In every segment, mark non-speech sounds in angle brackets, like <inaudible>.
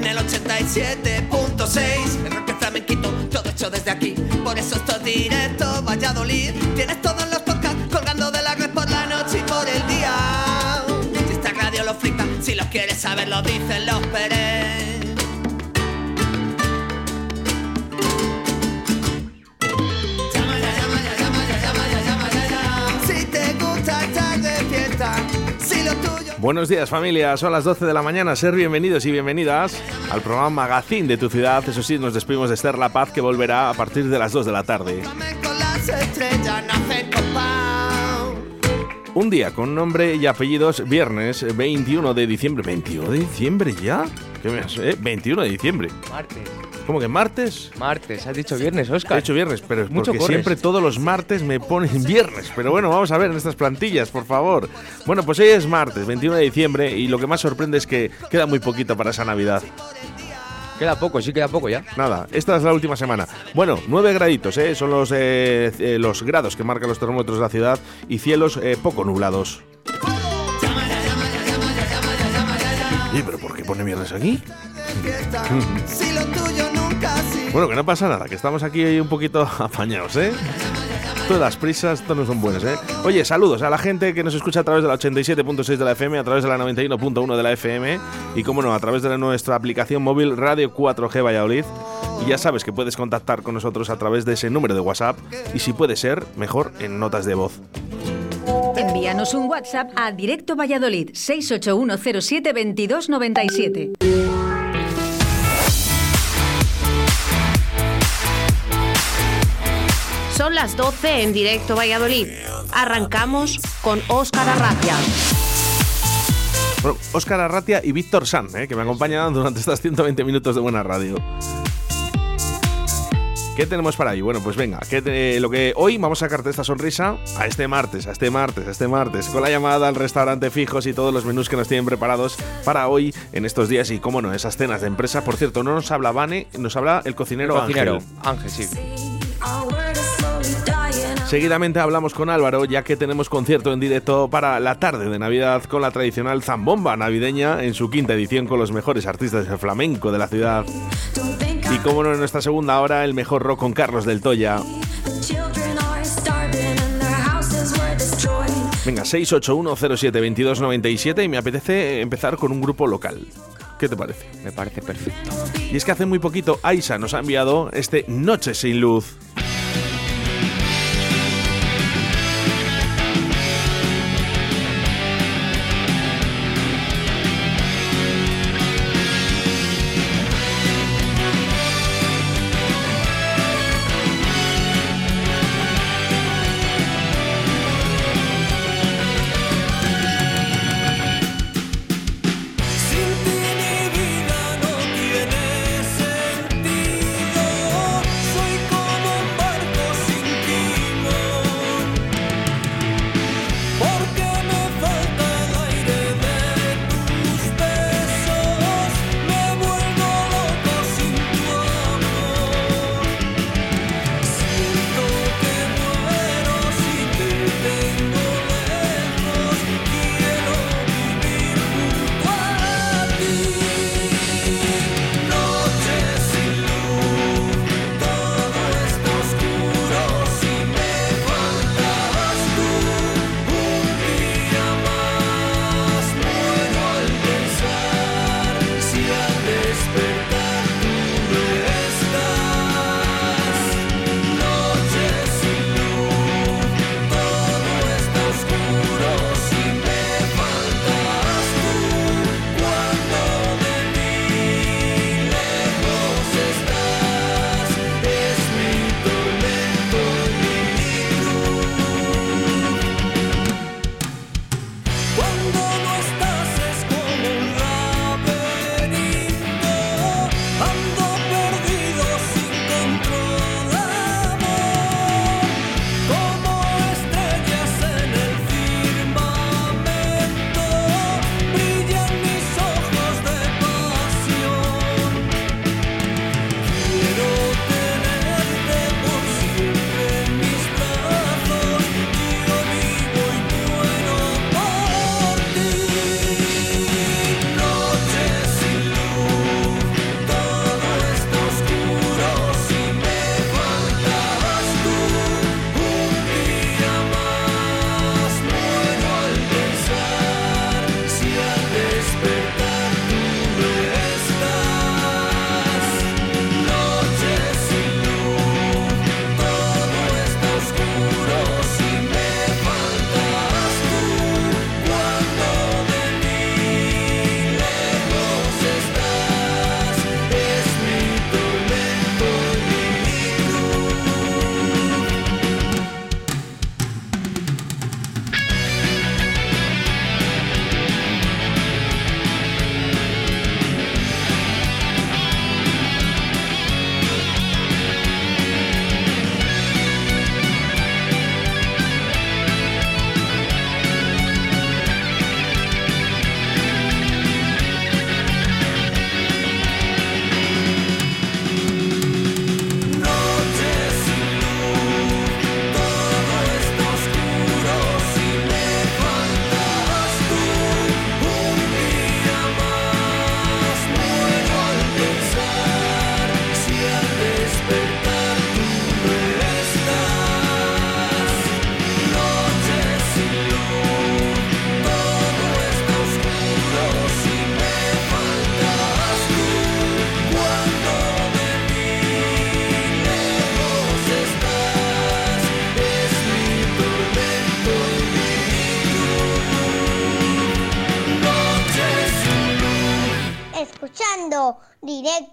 en el 87.6. El rock flamenquito, todo hecho desde aquí. Por eso esto es directo, Valladolid. Tienes todos los podcasts colgando de la red por la noche y por el día. Si esta radio lo flipa, si los quieres saber, lo dicen los Pérez. Buenos días familia, son las 12 de la mañana, ser bienvenidos y bienvenidas al programa Magazine de tu ciudad. Eso sí, nos despedimos de Esther La Paz que volverá a partir de las 2 de la tarde. Un día con nombre y apellidos, viernes 21 de diciembre. ¿21 de diciembre ya? ¿Qué me has, eh? 21 de diciembre. Martes. ¿Cómo que martes? Martes, has dicho viernes, He Oscar. hecho viernes, pero es Mucho porque corres. siempre todos los martes me ponen viernes. Pero bueno, vamos a ver en estas plantillas, por favor. Bueno, pues hoy es martes, 21 de diciembre, y lo que más sorprende es que queda muy poquito para esa Navidad. Queda poco, sí queda poco ya. Nada, esta es la última semana. Bueno, 9 graditos, ¿eh? son los, eh, eh, los grados que marcan los termómetros de la ciudad y cielos eh, poco nublados. ¿Y pero por pone viernes aquí? fiesta, si lo tuyo nunca ha sido. Bueno, que no pasa nada, que estamos aquí un poquito <laughs> apañados, ¿eh? Todas las prisas, todos no son buenas, ¿eh? Oye, saludos a la gente que nos escucha a través de la 87.6 de la FM, a través de la 91.1 de la FM y, como no, a través de nuestra aplicación móvil Radio 4G Valladolid. Y ya sabes que puedes contactar con nosotros a través de ese número de WhatsApp y, si puede ser, mejor en notas de voz. Envíanos un WhatsApp a Directo Valladolid 681072297. Son las 12 en directo Valladolid. Arrancamos con Óscar Arracia. Bueno, Óscar Arratia y Víctor San, ¿eh? que me acompañan durante estas 120 minutos de buena radio. ¿Qué tenemos para ahí? Bueno, pues venga, que te- lo que hoy vamos a sacarte esta sonrisa a este martes, a este martes, a este martes, con la llamada al restaurante fijos y todos los menús que nos tienen preparados para hoy en estos días y, cómo no, esas cenas de empresa. Por cierto, no nos habla Vane, nos habla el cocinero, Cocinero. Ángel. Ángel, sí. Seguidamente hablamos con Álvaro, ya que tenemos concierto en directo para la tarde de Navidad con la tradicional zambomba navideña en su quinta edición con los mejores artistas del flamenco de la ciudad. Y como no, en nuestra segunda hora, el mejor rock con Carlos del Toya. Venga, 681072297 y me apetece empezar con un grupo local. ¿Qué te parece? Me parece perfecto. Y es que hace muy poquito Aisa nos ha enviado este Noche sin luz.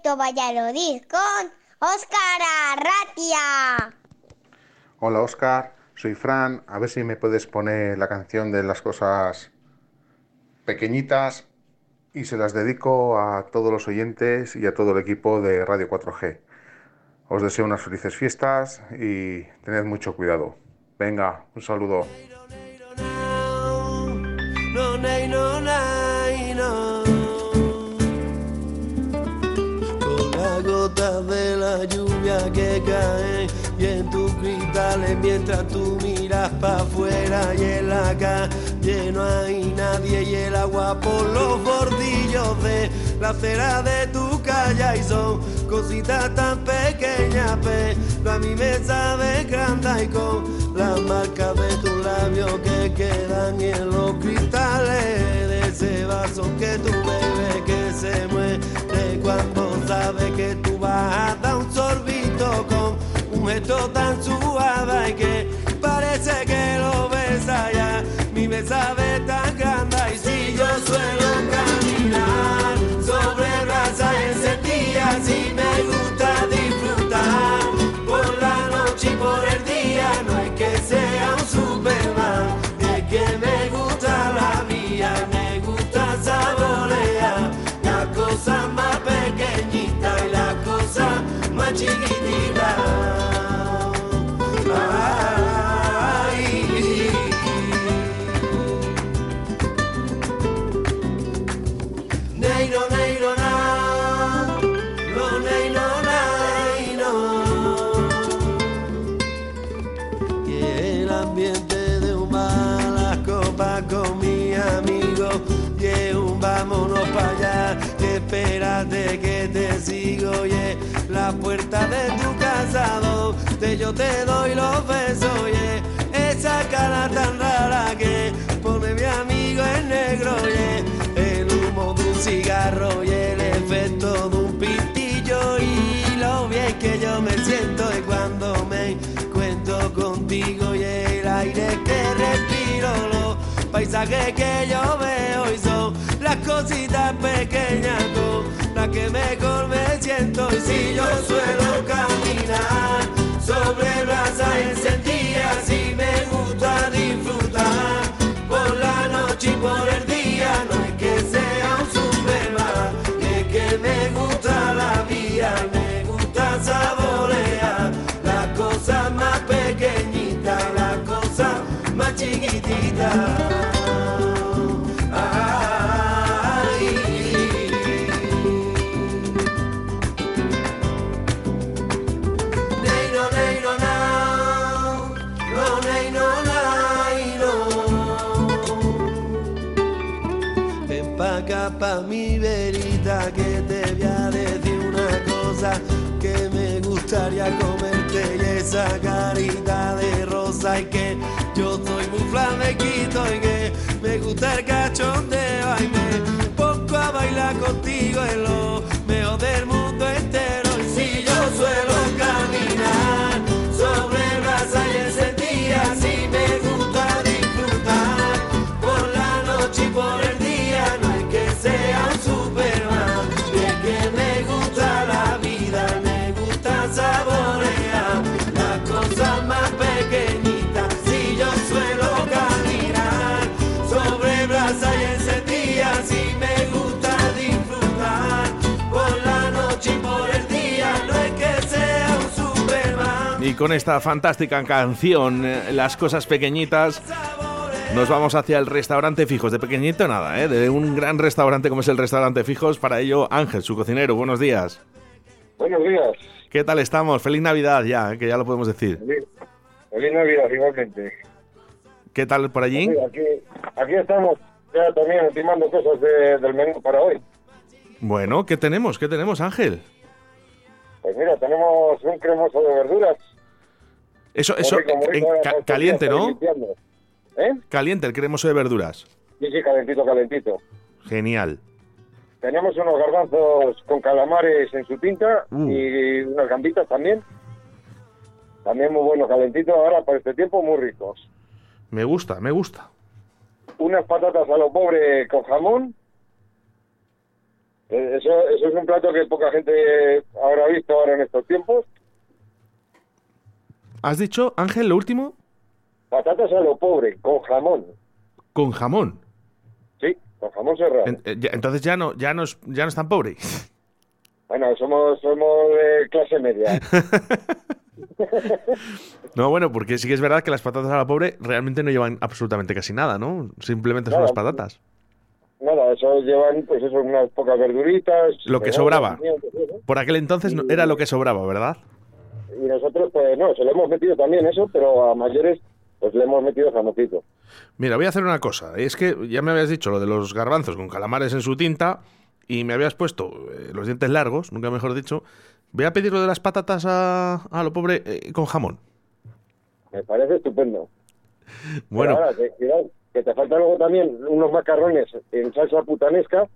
Directo Valladolid con Óscar Arratia. Hola Oscar, soy Fran. A ver si me puedes poner la canción de las cosas pequeñitas y se las dedico a todos los oyentes y a todo el equipo de Radio 4G. Os deseo unas felices fiestas y tened mucho cuidado. Venga, un saludo. Caen y en tus cristales mientras tú miras para afuera y en la calle no hay nadie y el agua por los bordillos de la acera de tu calle y son cositas tan pequeñas pero a mí me sabe grande y las marcas de tus labios que quedan en los cristales de ese vaso que tú bebes que se muere cuando sabe que tú vas a dar un con un gesto tan suave y que parece que lo besa ya. Mi me sabe tan grande y si yo suelo caminar sobre brasa encendida si me gusta disfrutar por la noche y por el día no es que sea un superman es que me gusta la vida me gusta saborear la cosa más más puerta de tu casa, donde yo te doy los besos. Y esa cara tan rara que pone mi amigo en negro. Y el humo de un cigarro y el efecto de un pitillo. Y lo bien que yo me siento y cuando me encuentro contigo y el aire que respiro, los paisajes que yo veo y son las cositas pequeñas que mejor me siento. Y si yo suelo caminar sobre brasas encendidas y me gusta disfrutar por la noche y por el día, no es que sea un superman, es que me gusta la vida, me gusta saborear la cosa más pequeñita, la cosa más chiquitita. Esa carita de rosa y que yo soy muy flamenquito y que me gusta el cachondeo. Y me pongo a bailar contigo en lo Y con esta fantástica canción, eh, Las cosas pequeñitas, nos vamos hacia el restaurante Fijos. De pequeñito nada, ¿eh? de un gran restaurante como es el restaurante Fijos. Para ello, Ángel, su cocinero. Buenos días. Buenos días. ¿Qué tal estamos? Feliz Navidad ya, ¿eh? que ya lo podemos decir. Feliz, feliz Navidad, igualmente. ¿Qué tal por allí? Mira, aquí, aquí estamos ya también ultimando cosas de- del menú para hoy. Bueno, ¿qué tenemos? ¿Qué tenemos, Ángel? Pues mira, tenemos un cremoso de verduras. Eso, eso, rico, muy en rico, ca- ahora caliente, ¿no? ¿Eh? Caliente, el cremoso de verduras. Sí, sí, calentito, calentito. Genial. Tenemos unos garbanzos con calamares en su tinta Uh. y unas gambitas también. También muy bueno, calentito. Ahora, para este tiempo, muy ricos. Me gusta, me gusta. Unas patatas a lo pobre con jamón. Eh, Eso, eso es un plato que poca gente habrá visto ahora en estos tiempos. ¿Has dicho, Ángel, lo último? Patatas a lo pobre, con jamón. Con jamón. Sí, con jamón serrano. En- eh, entonces ya no, ya no es, ya no es tan pobre. Bueno, somos, somos de clase media. <laughs> No, bueno, porque sí que es verdad que las patatas a la pobre realmente no llevan absolutamente casi nada, ¿no? Simplemente son Nada. las patatas. Nada, eso llevan, pues eso, unas pocas verduritas. Lo que sobraba. Por aquel entonces era lo que sobraba, ¿verdad? Y nosotros, pues no, se lo hemos metido también eso, pero a mayores, pues le hemos metido jamoncito. Mira, voy a hacer una cosa. Es que ya me habías dicho lo de los garbanzos con calamares en su tinta y me habías puesto eh, los dientes largos, nunca mejor dicho. Voy a pedir lo de las patatas a, a lo pobre eh, con jamón. Me parece estupendo. <laughs> Bueno, ahora, que, te faltan luego también unos macarrones en salsa putanesca,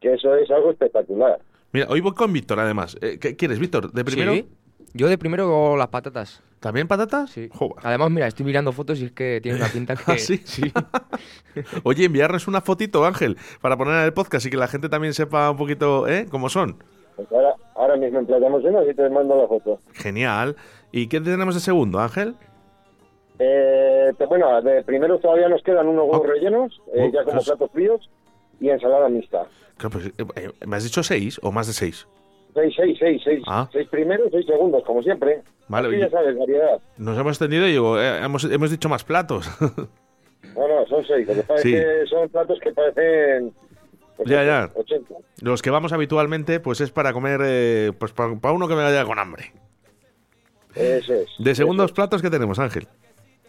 que eso es algo espectacular. mira, hoy voy con Víctor además. Eh, ¿qué quieres, Víctor? ¿De primero? Sí. Yo de primero las patatas. ¿También patatas? Sí. Joder. Además, mira, estoy mirando fotos y es que tiene una <laughs> pinta que... ¿Ah, sí? <laughs> <laughs> Oye, enviarnos una fotito, Ángel, para poner en el podcast y que la gente también sepa un poquito, ¿eh? ¿Cómo son? Pues ahora, ahora mismo emplazamos una y te mando la foto. Genial. ¿Y qué tenemos de segundo, Ángel? Eh, te- bueno, de primero todavía nos quedan unos huevos Oh. rellenos, eh, Oh, ya como pues- platos fríos, y ensalada mixta. Claro, pues, eh, eh, ¿Me has dicho seis o más de seis? Seis, seis, seis, seis. Ah. Seis primeros, seis segundos, como siempre. Vale, ya sabes, variedad. Nos hemos extendido y digo, eh, hemos, hemos dicho más platos. <laughs> No, no, son seis. Lo que pasa Sí. es que son platos que parecen... pues, Ya, ya. 80. Los que vamos habitualmente, pues es para comer, eh, pues para, para uno que me vaya con hambre. Eso es. De segundos Eso es. platos que tenemos, Ángel.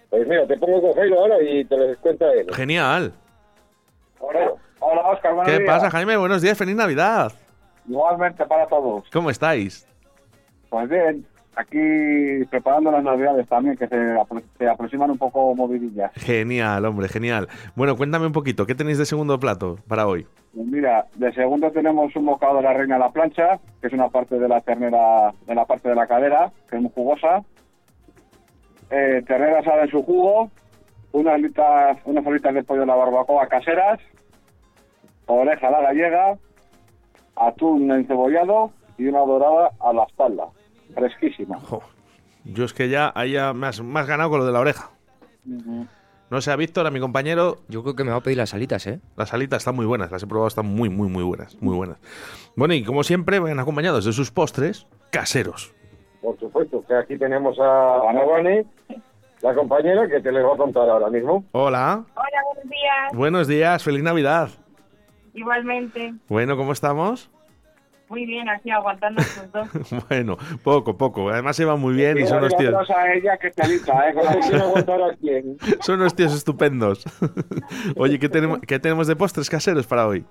Pues mira, te pongo con Jairo ahora y te lo cuenta él. Genial. Hola, hola Oscar, buenos ¿Qué días. pasa, Jaime? Buenos días, feliz Navidad. Igualmente para todos. ¿Cómo estáis? Pues bien, aquí preparando las navidades también, que se, apro- se aproximan un poco movidillas. Genial, hombre, genial. Bueno, cuéntame un poquito, ¿qué tenéis de segundo plato para hoy? Pues mira, de segundo tenemos un bocado de la reina a la plancha, que es una parte de la ternera, de la parte de la cadera, que es muy jugosa. Eh, ternera asada en su jugo, unas alitas, unas alitas de pollo de la barbacoa caseras, oreja a la gallega, atún encebollado y una dorada a la espalda. Fresquísima. Jo, yo es que ya ahí ya me has, me has ganado con lo de la oreja. No sé, a Víctor, a mi compañero, Yo creo que me va a pedir las alitas, ¿eh? las alitas están muy buenas, las he probado, están muy, muy, muy buenas, muy buenas. Bueno, y como siempre, van acompañados de sus postres caseros. Por supuesto, que aquí tenemos a Ana Vane, la compañera, que te les va a contar ahora mismo. Hola, Hola, buenos días. buenos días, feliz Navidad. Igualmente. Bueno, ¿cómo estamos? Muy bien, aquí aguantando estos dos. <laughs> Bueno, poco, poco. Además se va muy bien y son unos tíos, a ella que te avisa, ¿eh? <laughs> Son unos tíos estupendos. <laughs> Oye, ¿qué tenemos, ¿qué tenemos de postres caseros para hoy?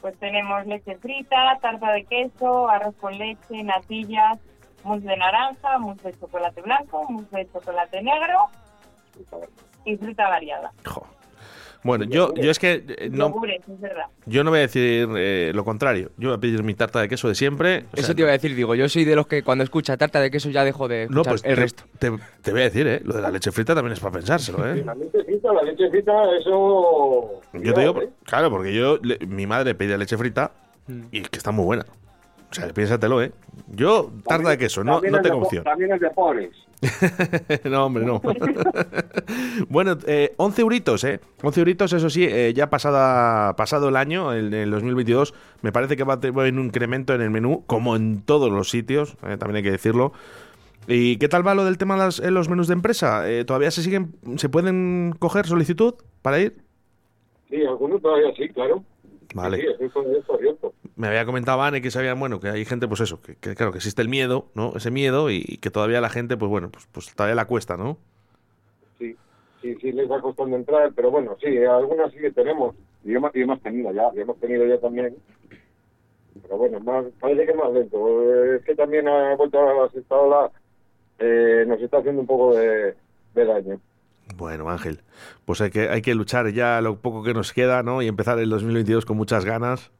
Pues tenemos leche frita, tarta de queso, arroz con leche, natillas, mousse de naranja, mousse de chocolate blanco, mousse de chocolate negro y fruta variada. Jo. Bueno, yo, yo es que eh, no, Yogures, es verdad. yo no voy a decir eh, lo contrario. Yo voy a pedir mi tarta de queso de siempre. O sea, Eso te iba a decir, digo, yo soy de los que cuando escucha tarta de queso ya dejo de no, escuchar pues el te, resto. Te, te voy a decir, ¿eh? Lo de la leche frita también es para pensárselo, ¿eh? La leche frita, la leche frita, eso... Yo te digo, ¿eh? claro, porque yo, le- mi madre pedía leche frita y es que está muy buena. O sea, piénsatelo, ¿eh? Yo, tarta de queso, no, También no es de tengo po- opción. También es de pobres. <laughs> no, hombre, no. <laughs> bueno, eh, 11 euritos, ¿eh? 11 euritos, eso sí, eh, ya pasada, pasado el año, el, el 2022, me parece que va a tener un incremento en el menú, como en todos los sitios, eh, también hay que decirlo. ¿Y qué tal va lo del tema de las- eh, los menús de empresa? ¿Todavía se siguen, se pueden coger solicitud para ir? Sí, algunos todavía sí, claro. Vale. Sí, eso es correcto. Me había comentado Vane que sabían, bueno, que hay gente, pues eso, que, que claro, que existe el miedo, ¿no? Ese miedo y, que todavía la gente, pues bueno, pues, pues todavía la cuesta, ¿no? Sí, sí, sí, les va costando entrar, pero bueno, sí, algunas sí que tenemos. Y hemos, y hemos tenido ya. Y hemos tenido ya también. Pero bueno, más, parece que más lento. Es que también ha vuelto a la eh, nos está haciendo un poco de, de daño. Bueno, Ángel, pues hay que, hay que luchar ya lo poco que nos queda, ¿no? Y empezar el 2022 con muchas ganas.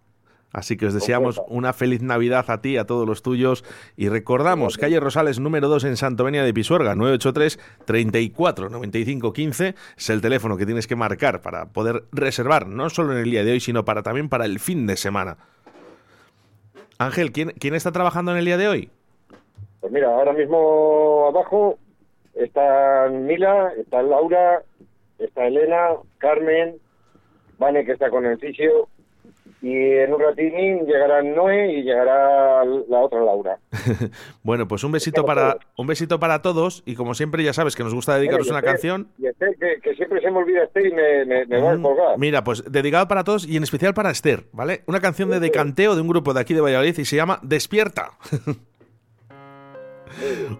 Así que os deseamos una feliz Navidad a ti, a todos los tuyos. Y recordamos, calle Rosales número 2 en Santovenia de Pisuerga, 983 34 95 15. Es el teléfono que tienes que marcar para poder reservar, no solo en el día de hoy, sino para también para el fin de semana. Ángel, ¿quién, ¿quién está trabajando en el día de hoy? Pues mira, ahora mismo abajo está Mila, está Laura, está Elena, Carmen, Vane que está con el fisio y en un ratín llegará Noé y llegará la otra Laura. <laughs> Bueno, pues un besito para un besito para todos y como siempre ya sabes que nos gusta dedicaros Bueno, una Esther- canción. Y Esther, que, que siempre se me olvida Esther y me, me, me va a Mm, colgar. Mira, pues dedicado para todos y en especial para Esther, ¿vale? Una canción de decanteo de un grupo de aquí de Valladolid y se llama Despierta. <laughs>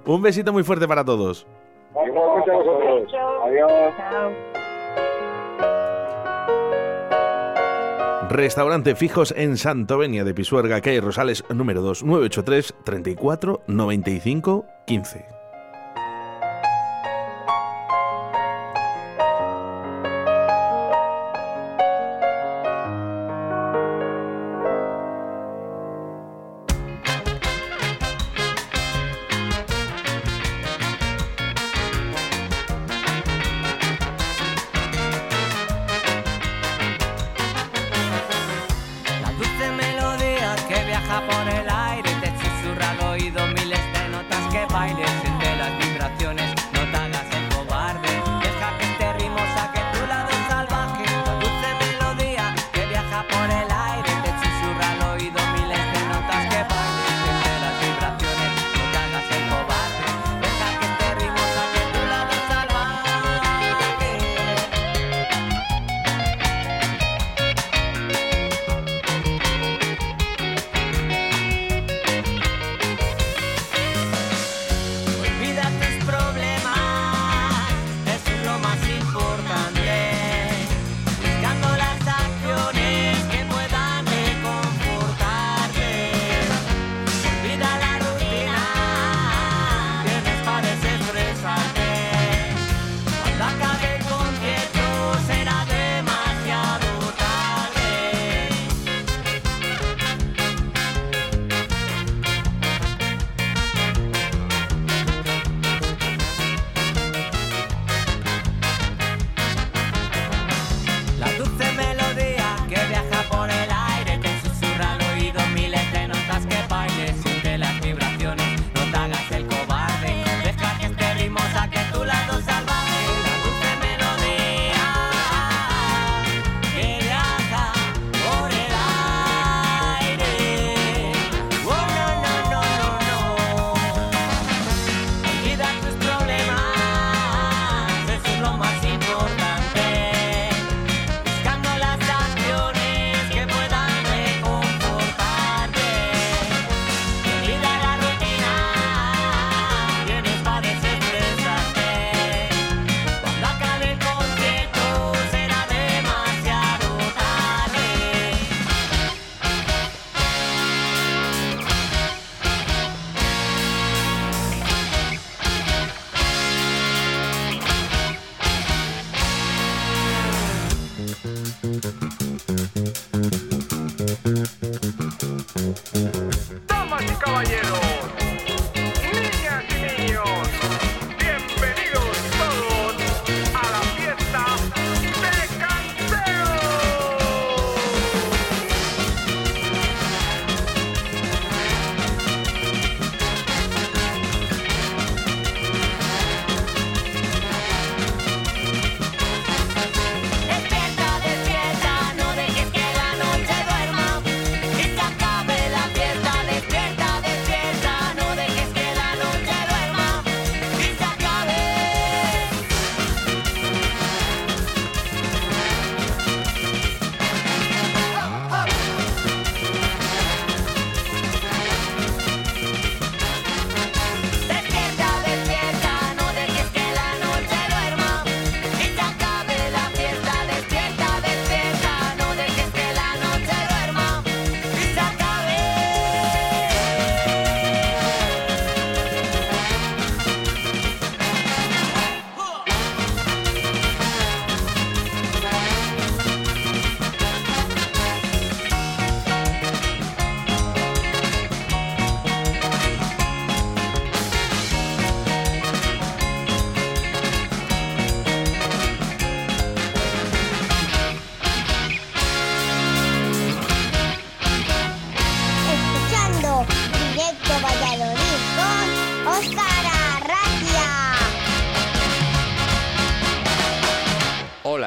un besito muy fuerte para todos. Igualmente a vosotros. Adiós. Restaurante Fijos en Santovenia de Pisuerga, calle Rosales, número 2, 983 34 95 15.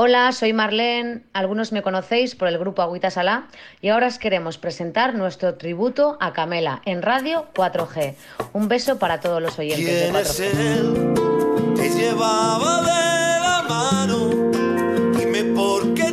Hola, soy Marlene, algunos me conocéis por el grupo Agüita Salá y ahora os queremos presentar nuestro tributo a Camela en Radio 4G. Un beso para todos los oyentes de ¿Quién es 4G. él? Te llevaba de la mano. Dime por qué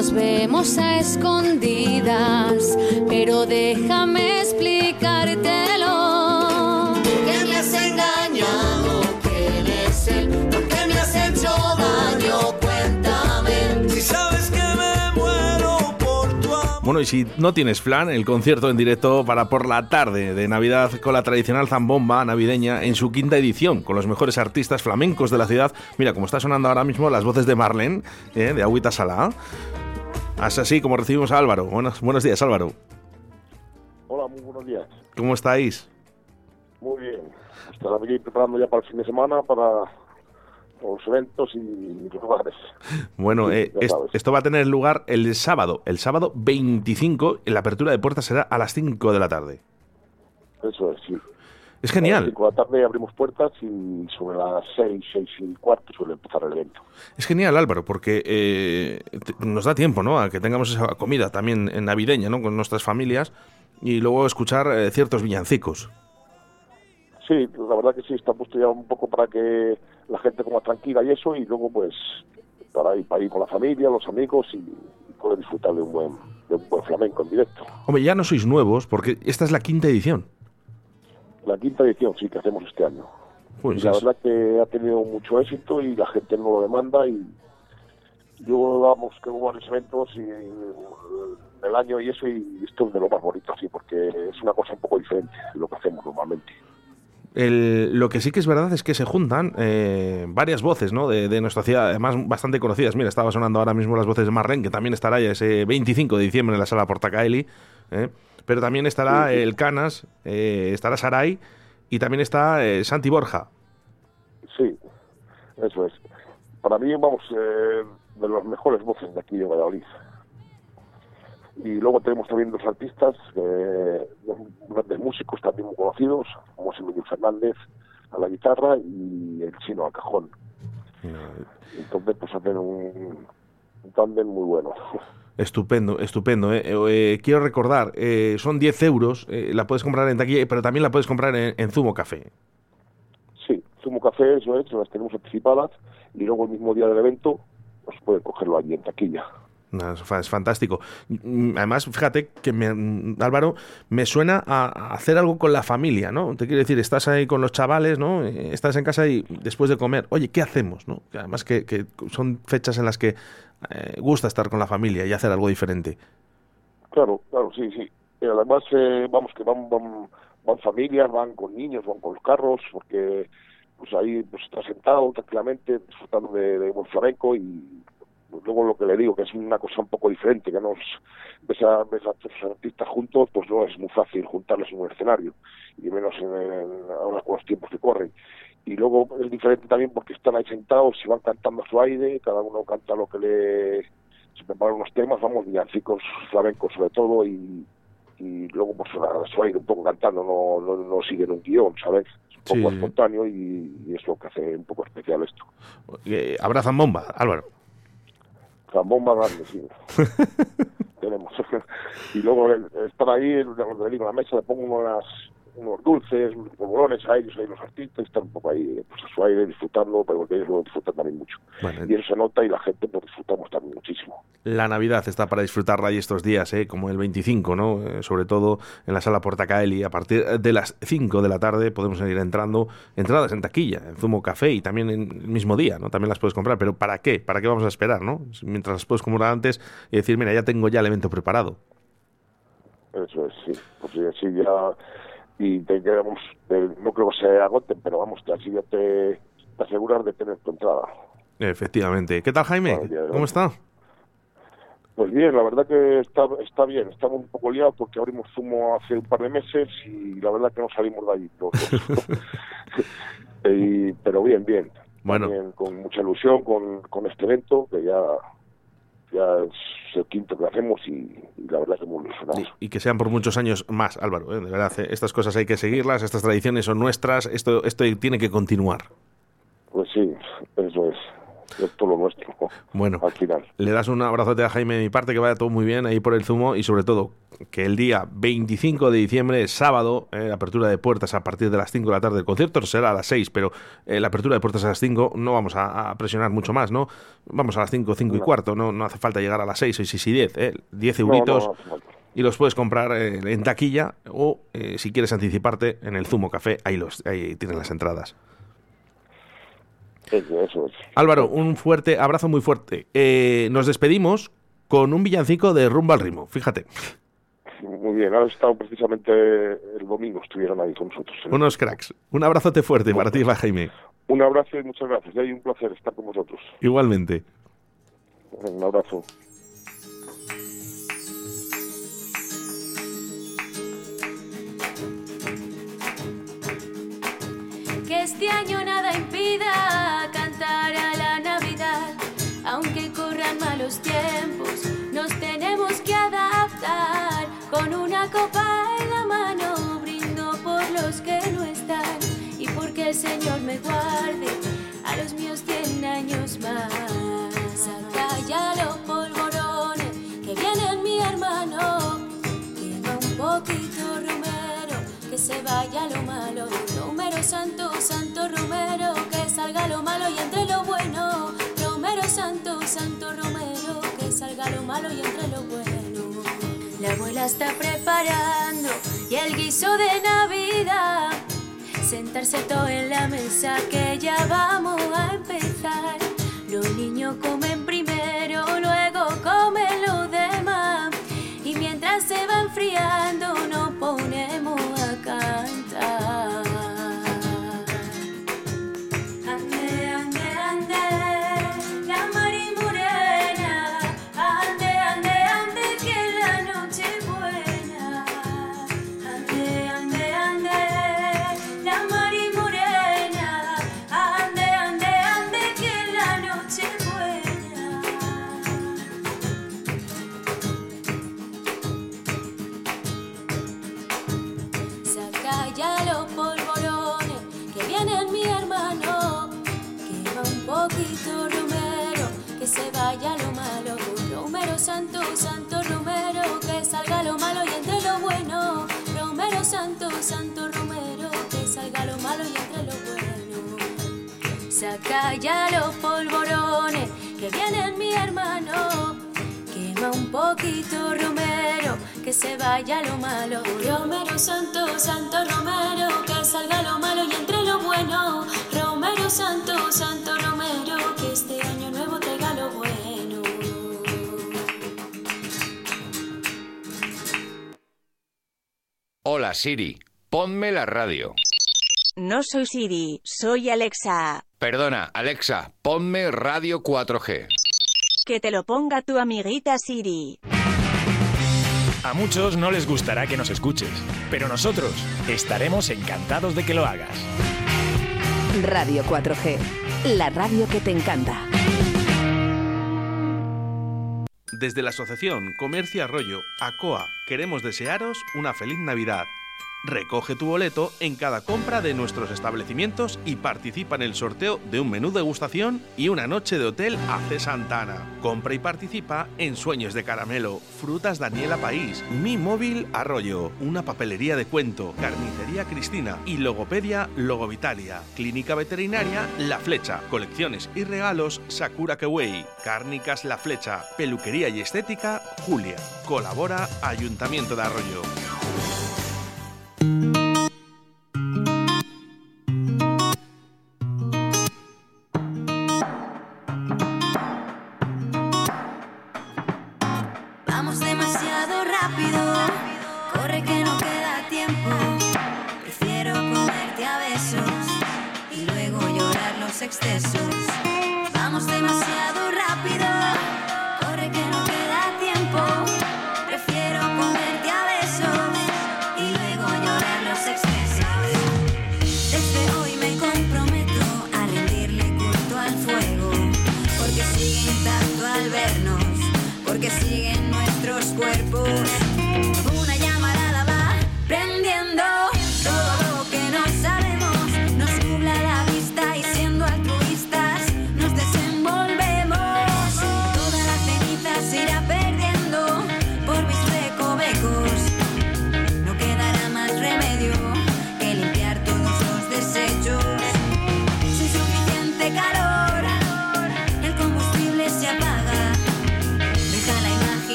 nos vemos a escondidas, pero déjame explicártelo. Que me has engañado. ¿Quién es él? ¿Por qué me has hecho daño? Cuéntame. Si sabes que me muero por tu amor. Bueno, y si no tienes plan, el concierto en directo para por la tarde de Navidad con la tradicional zambomba navideña en su quinta edición, con los mejores artistas flamencos de la ciudad. Mira, como está sonando ahora mismo las voces de Marlene, eh, de Agüita Salá. Es así como recibimos a Álvaro. Buenos, buenos días, Álvaro. Hola, muy buenos días. ¿Cómo estáis? Muy bien. Estará aquí preparando ya para el fin de semana, para los eventos y los lugares. Bueno, Sí, eh, es- esto va a tener lugar el sábado. El sábado 25, la apertura de puertas será a las 5 de la tarde. Eso es, sí. Es A las genial. de la tarde abrimos puertas y sobre las seis, seis y cuarto suele empezar el evento. Es genial, Álvaro, porque eh, nos da tiempo, ¿no? A que tengamos esa comida también navideña, ¿no? Con nuestras familias y luego escuchar eh, ciertos villancicos. Sí, la verdad que sí, está puesto ya un poco para que la gente coma tranquila y eso, y luego pues para ir, para ir con la familia, los amigos y, y poder disfrutar de un buen de un buen flamenco en directo. Hombre, ya no sois nuevos, porque esta es la quinta edición. La quinta edición sí que hacemos este año. Pues y la verdad que ha tenido mucho éxito y la gente no lo demanda y yo vamos que hubo varios eventos y eh, el año y eso y esto es de lo más bonito así porque es una cosa un poco diferente de lo que hacemos normalmente. el- lo que sí que es verdad es que se juntan eh, varias voces, ¿no? De, de nuestra ciudad, además bastante conocidas. Mira, estaba sonando ahora mismo las voces de Marlene, que también estará ya ese 25 de diciembre en la sala Portacaeli. ¿eh? Pero también estará el Canas, eh, estará Saray y también está eh, Santi Borja. Sí, eso es. Para mí vamos eh, de las mejores voces de aquí de Valladolid. Y luego tenemos también dos artistas, eh, dos grandes músicos también muy conocidos, como Emilio Fernández a la guitarra y el chino al cajón. Entonces pues hacen un, un tándem muy bueno. Estupendo, estupendo. ¿eh? Eh, eh, quiero recordar, eh, son 10 euros, la puedes comprar en taquilla, pero también la puedes comprar en, en Zumo Café. Sí, Zumo Café, eso es, las tenemos anticipadas y luego el mismo día del evento pues pueden cogerlo allí en taquilla. Es, fa- es fantástico. Mm, Además, fíjate que me- mm, Álvaro me suena a, hacer algo con la familia, ¿no? Te quiero decir, estás ahí con los chavales, ¿no? Eh, Estás en casa y después de comer, oye, ¿qué hacemos? ¿no? Además que, son fechas en las que eh, gusta estar con la familia y hacer algo diferente. Claro, claro, sí, sí. Y además, eh, vamos, que van, van, van familias, van con niños, van con los carros, porque pues ahí pues está sentado tranquilamente, disfrutando de, de buen y luego lo que le digo, que es una cosa un poco diferente, que nos ves a, ves a estos artistas juntos, pues no es muy fácil juntarlos en un escenario, y menos en, en- ahora con los tiempos que corren. Y luego es diferente también porque están ahí sentados y van cantando a su aire, cada uno canta lo que le, se preparan unos temas, vamos, villancicos flamencos sobre todo, y, y luego pues a su aire un poco cantando, no, no, no siguen un guion, ¿sabes? Es un poco Sí. espontáneo y, y es lo que hace un poco especial esto. Eh, abrazan bomba, Álvaro. Zambomba grande, sí. <laughs> Tenemos. <laughs> y luego están ahí, lo le digo, en la mesa le pongo unas, unos dulces, unos polvorones a ellos, ahí los artistas, están un poco ahí pues, a su aire disfrutando, pero ellos lo disfrutan también mucho. Bueno, Y eso se nota y la gente lo disfrutamos también muchísimo. La Navidad está para disfrutarla ahí estos días, ¿eh? como el 25, ¿no? Eh, sobre todo en la sala Portacaeli. A partir de las 5 de la tarde podemos ir entrando entradas en taquilla, en Zumo Café y también en el mismo día, ¿no? También las puedes comprar. Pero ¿para qué? ¿Para qué vamos a esperar, no? Mientras las puedes comprar antes y decir, mira, ya tengo ya el evento preparado. Eso es, sí. Pues sí, así ya y te quedamos, eh, no creo que se agoten, pero vamos, que así ya te, te aseguras de tener tu entrada. Efectivamente. ¿Qué tal, Jaime? ¿Cómo está? Pues bien, la verdad que está, está bien. Estamos un poco liados porque abrimos Zumo hace un par de meses y la verdad que no salimos de allí. <laughs> <laughs> Y- pero bien, bien. Bueno. Con mucha ilusión con, con este evento que ya, ya es el quinto que hacemos y, y la verdad que muy ilusionados. Y que sean por muchos años más, Álvaro. ¿eh? De verdad, eh, estas cosas hay que seguirlas, estas tradiciones son nuestras, esto, esto tiene que continuar. Pues sí, eso es. Es todo lo nuestro. Bueno, al final. Le das un abrazote a Jaime de mi parte, que vaya todo muy bien ahí por el zumo y sobre todo que el día 25 de diciembre, sábado, eh, la apertura de puertas a partir de las 5 de la tarde. El concierto será a las 6, pero eh, la apertura de puertas a las 5 no vamos a, a presionar mucho más, ¿no? Vamos a las 5, 5 y cuarto, no, no hace falta llegar a las 6, 6 y 10, ¿eh? 10 No, no, euritos. no y los puedes comprar eh, en taquilla o si quieres anticiparte en el Zumo Café, ahí, los, ahí tienen las entradas. Eso, eso es. Álvaro, un fuerte abrazo muy fuerte. Eh, nos despedimos con un villancico de rumbo al ritmo, fíjate. Muy bien, han estado precisamente el domingo, estuvieron ahí con nosotros. Unos cracks. Un abrazote fuerte para ti, Jaime. Un abrazo y muchas gracias. Y un placer estar con vosotros. Igualmente. Un abrazo. Que este año nada impida cantar a la Navidad. Aunque corran malos tiempos, nos tenemos que adaptar. Con una copa en la mano, brindo por los que no están. Y porque el Señor me guarde a los míos cien años más. Saca ya los polvorones que viene mi hermano. Quema un poquito Romero, que se vaya lo malo. Santo, santo Romero, que salga lo malo y entre lo bueno. Romero santo, santo Romero, que salga lo malo y entre lo bueno. La abuela está preparando y el guiso de Navidad. Sentarse todo en la mesa que ya vamos a empezar. Los niños comen primero, ya los polvorones que viene mi hermano. Quema un poquito Romero, que se vaya lo malo. Romero santo, santo Romero, que salga lo malo y entre lo bueno. Romero santo, santo Romero, que este año nuevo traiga lo bueno. Hola Siri, ponme la radio. No soy Siri, soy Alexa. Perdona, Alexa, ponme Radio 4G. Que te lo ponga tu amiguita Siri. A muchos no les gustará que nos escuches, pero nosotros estaremos encantados de que lo hagas. Radio 4G, la radio que te encanta. Desde la Asociación Comercio Arroyo, ACOA, queremos desearos una feliz Navidad. Recoge tu boleto en cada compra de nuestros establecimientos y participa en el sorteo de un menú degustación y una noche de hotel AC Santana. Compra y participa en Sueños de Caramelo, Frutas Daniela País, Mi Móvil Arroyo, una papelería de cuento, Carnicería Cristina y Logopedia Logovitalia, Clínica Veterinaria La Flecha, Colecciones y Regalos Sakura Kewei, Cárnicas La Flecha, Peluquería y Estética Julia. Colabora Ayuntamiento de Arroyo.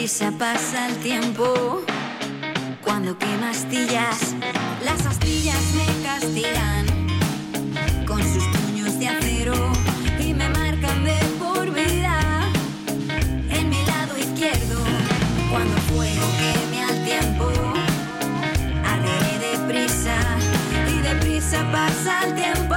Y deprisa pasa el tiempo. Cuando quema astillas, las astillas me castigan con sus puños de acero y me marcan de por vida en mi lado izquierdo. Cuando fuego queme al tiempo, arderé deprisa y deprisa pasa el tiempo.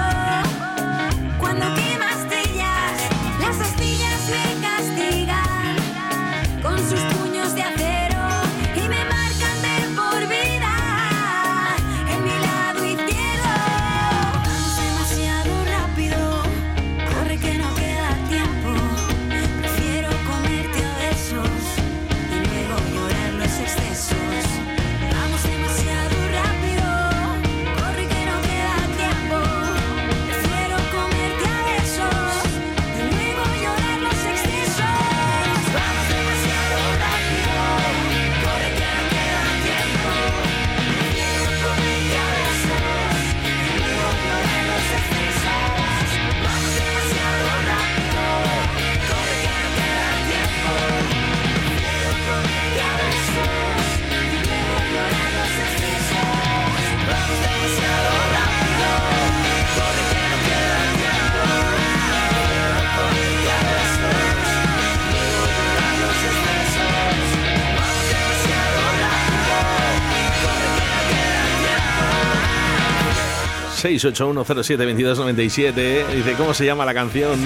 681072297 dice cómo se llama la canción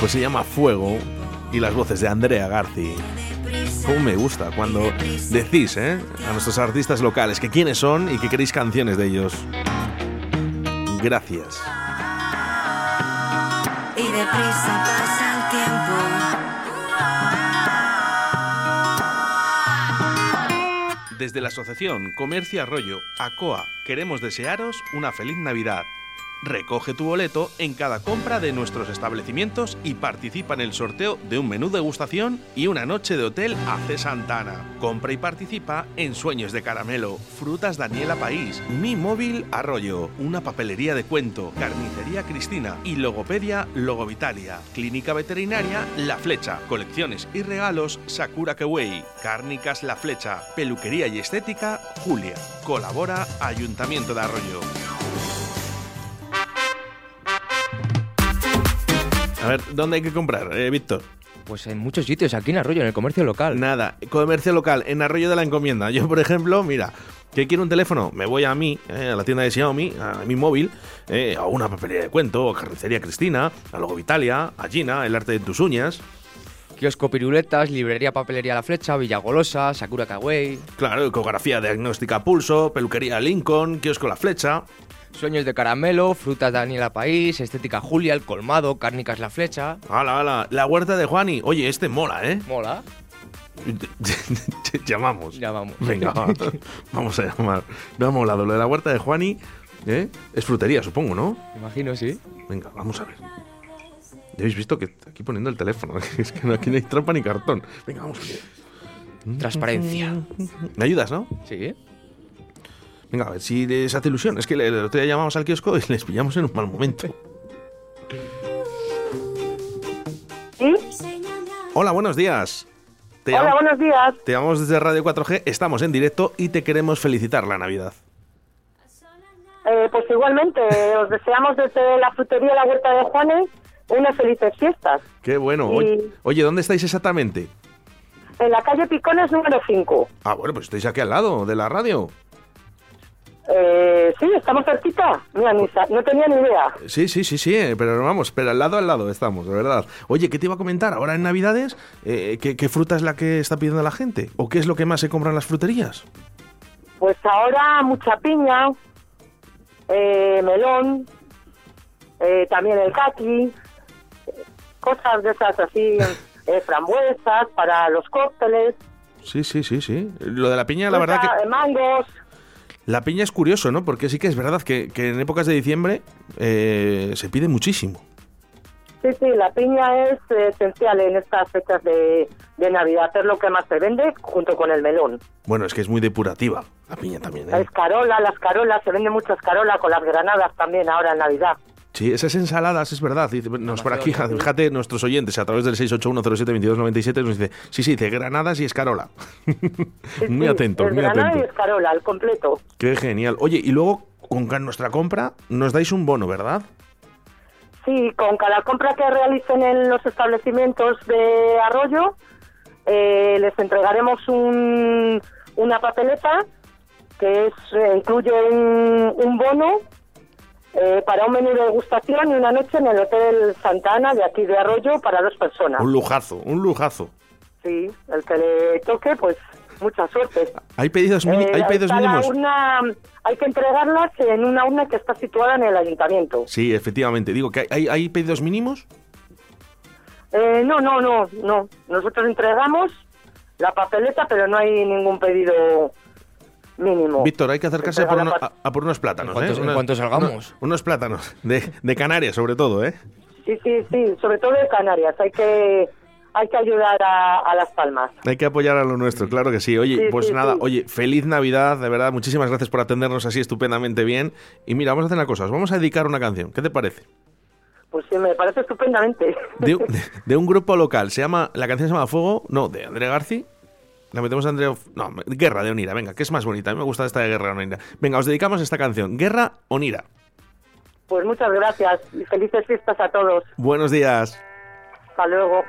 pues se llama Fuego y las voces de Andrea Garci cómo me gusta cuando decís ¿eh? a nuestros artistas locales que quiénes son y que queréis canciones de ellos gracias Y deprisa pasa el tiempo. Desde la Asociación Comercio Arroyo, ACOA, queremos desearos una feliz Navidad. Recoge tu boleto en cada compra de nuestros establecimientos y participa en el sorteo de un menú degustación y una noche de hotel AC Santana. Compra y participa en Sueños de Caramelo, Frutas Daniela País, Mi Móvil Arroyo, una papelería de cuento, Carnicería Cristina y Logopedia Logovitalia, Clínica Veterinaria La Flecha, Colecciones y Regalos Sakura Kewei, Cárnicas La Flecha, Peluquería y Estética Julia. Colabora Ayuntamiento de Arroyo. A ver, ¿dónde hay que comprar, eh, Víctor? Pues en muchos sitios, aquí en Arroyo, en el comercio local. Nada, comercio local, en Arroyo de la Encomienda. Yo, por ejemplo, mira, que quiero un teléfono, me voy a mí, eh, a la tienda de Xiaomi, a mi móvil, eh, a una papelería de cuento, a Carnicería Cristina, a Logo Vitalia, a Gina, el arte de tus uñas. Kiosco Piruletas, Librería Papelería La Flecha, Villagolosa, Sakura Kawaii. Claro, ecografía diagnóstica Pulso, peluquería Lincoln, kiosco La Flecha. Sueños de caramelo, frutas Daniela País, estética Julia, el colmado, cárnicas La Flecha. Hala, hala, la huerta de Juani. Oye, este mola, ¿eh? Mola. <laughs> Llamamos. Llamamos. Venga, va. <laughs> vamos a llamar. Me ha molado. Lo de la huerta de Juani ¿eh? es frutería, supongo, ¿no? Imagino, sí. Venga, vamos a ver. Ya habéis visto que aquí poniendo el teléfono. <laughs> Es que no- aquí no hay trampa ni cartón. Venga, vamos a ver. Transparencia. ¿Me ayudas, no? Sí. Venga, a ver si les hace ilusión. Es que el otro día llamamos al kiosco y les pillamos en un mal momento. Hola, buenos días. Te Hola, llamo- buenos días. Te llamamos desde Radio 4G, estamos en directo y te queremos felicitar la Navidad. Eh, pues igualmente, <laughs> os deseamos desde la frutería La Huerta de Juanes unas felices fiestas. Qué bueno. Y- Oye, oye, ¿dónde estáis exactamente? En la calle Picones número 5. Ah, bueno, pues estáis aquí al lado de la radio. Eh, sí, estamos cerquita. Mira, no tenía ni idea. Sí, sí, sí, sí, eh, pero vamos, pero al lado al lado estamos, de verdad. Oye, ¿qué te iba a comentar? Ahora en Navidades, eh, ¿qué, qué fruta es la que está pidiendo la gente? ¿O qué es lo que más se compra en las fruterías? Pues ahora mucha piña, eh, melón, eh, también el kaki, cosas de esas así, <laughs> eh, frambuesas para los cócteles, Sí, sí, sí, sí. Lo de la piña, la verdad que... mangos. La piña es curioso, ¿no? Porque sí que es verdad que, que en épocas de diciembre eh, se pide muchísimo. Sí, sí, la piña es esencial en estas fechas de, de Navidad. Es lo que más se vende junto con el melón. Bueno, es que es muy depurativa. La piña también, La ¿eh? escarola, las carolas, se vende mucha escarola con las granadas también ahora en Navidad. Sí, esas ensaladas, es verdad. Nos por aquí, fíjate, nuestros oyentes a través del 681072297 nos dice, sí, sí, dice granadas y escarola. <laughs> muy Sí, atentos, muy granada y atentos. escarola, al completo. Qué genial. Oye, y luego con nuestra compra nos dais un bono, ¿verdad? Sí, con cada compra que realicen en los establecimientos de Arroyo, eh, les entregaremos un- una papeleta que es, eh, incluye un, un bono eh, para un menú de degustación y una noche en el Hotel Santa Ana de aquí de Arroyo para dos personas. Un lujazo, un lujazo. Sí, el que le toque, pues mucha suerte. ¿Hay pedidos, mini- Eh, ¿hay pedidos mínimos? urna, hay que entregarlas en una urna que está situada en el ayuntamiento. Sí, efectivamente. Digo, que hay, hay, hay pedidos mínimos? Eh, no, no, no, no. Nosotros entregamos la papeleta, pero no hay ningún pedido mínimo. Víctor, hay que acercarse a por, uno- a- a por unos plátanos, En cuanto- ¿eh? salgamos. unos- unos plátanos, de, de Canarias sobre todo, ¿eh? Sí, sí, sí, sobre todo de Canarias. Hay que, hay que ayudar a, a Las Palmas. Hay que apoyar a lo nuestro, claro que sí. Oye, Sí, pues sí, nada, sí. oye, feliz Navidad, de verdad, muchísimas gracias por atendernos así estupendamente bien. Y mira, vamos a hacer una cosa, os vamos a dedicar una canción, ¿qué te parece? Pues sí, me parece estupendamente. De, un- <laughs> de- de un grupo local, se llama, la canción se llama Fuego, no, de André Garci. La metemos a Andrea, no, Guerra de Onira, venga, que es más bonita, a mí me gusta esta de Guerra de Onira. Venga, os dedicamos esta canción, Guerra Onira. Pues muchas gracias y felices fiestas a todos. Buenos días. Hasta luego.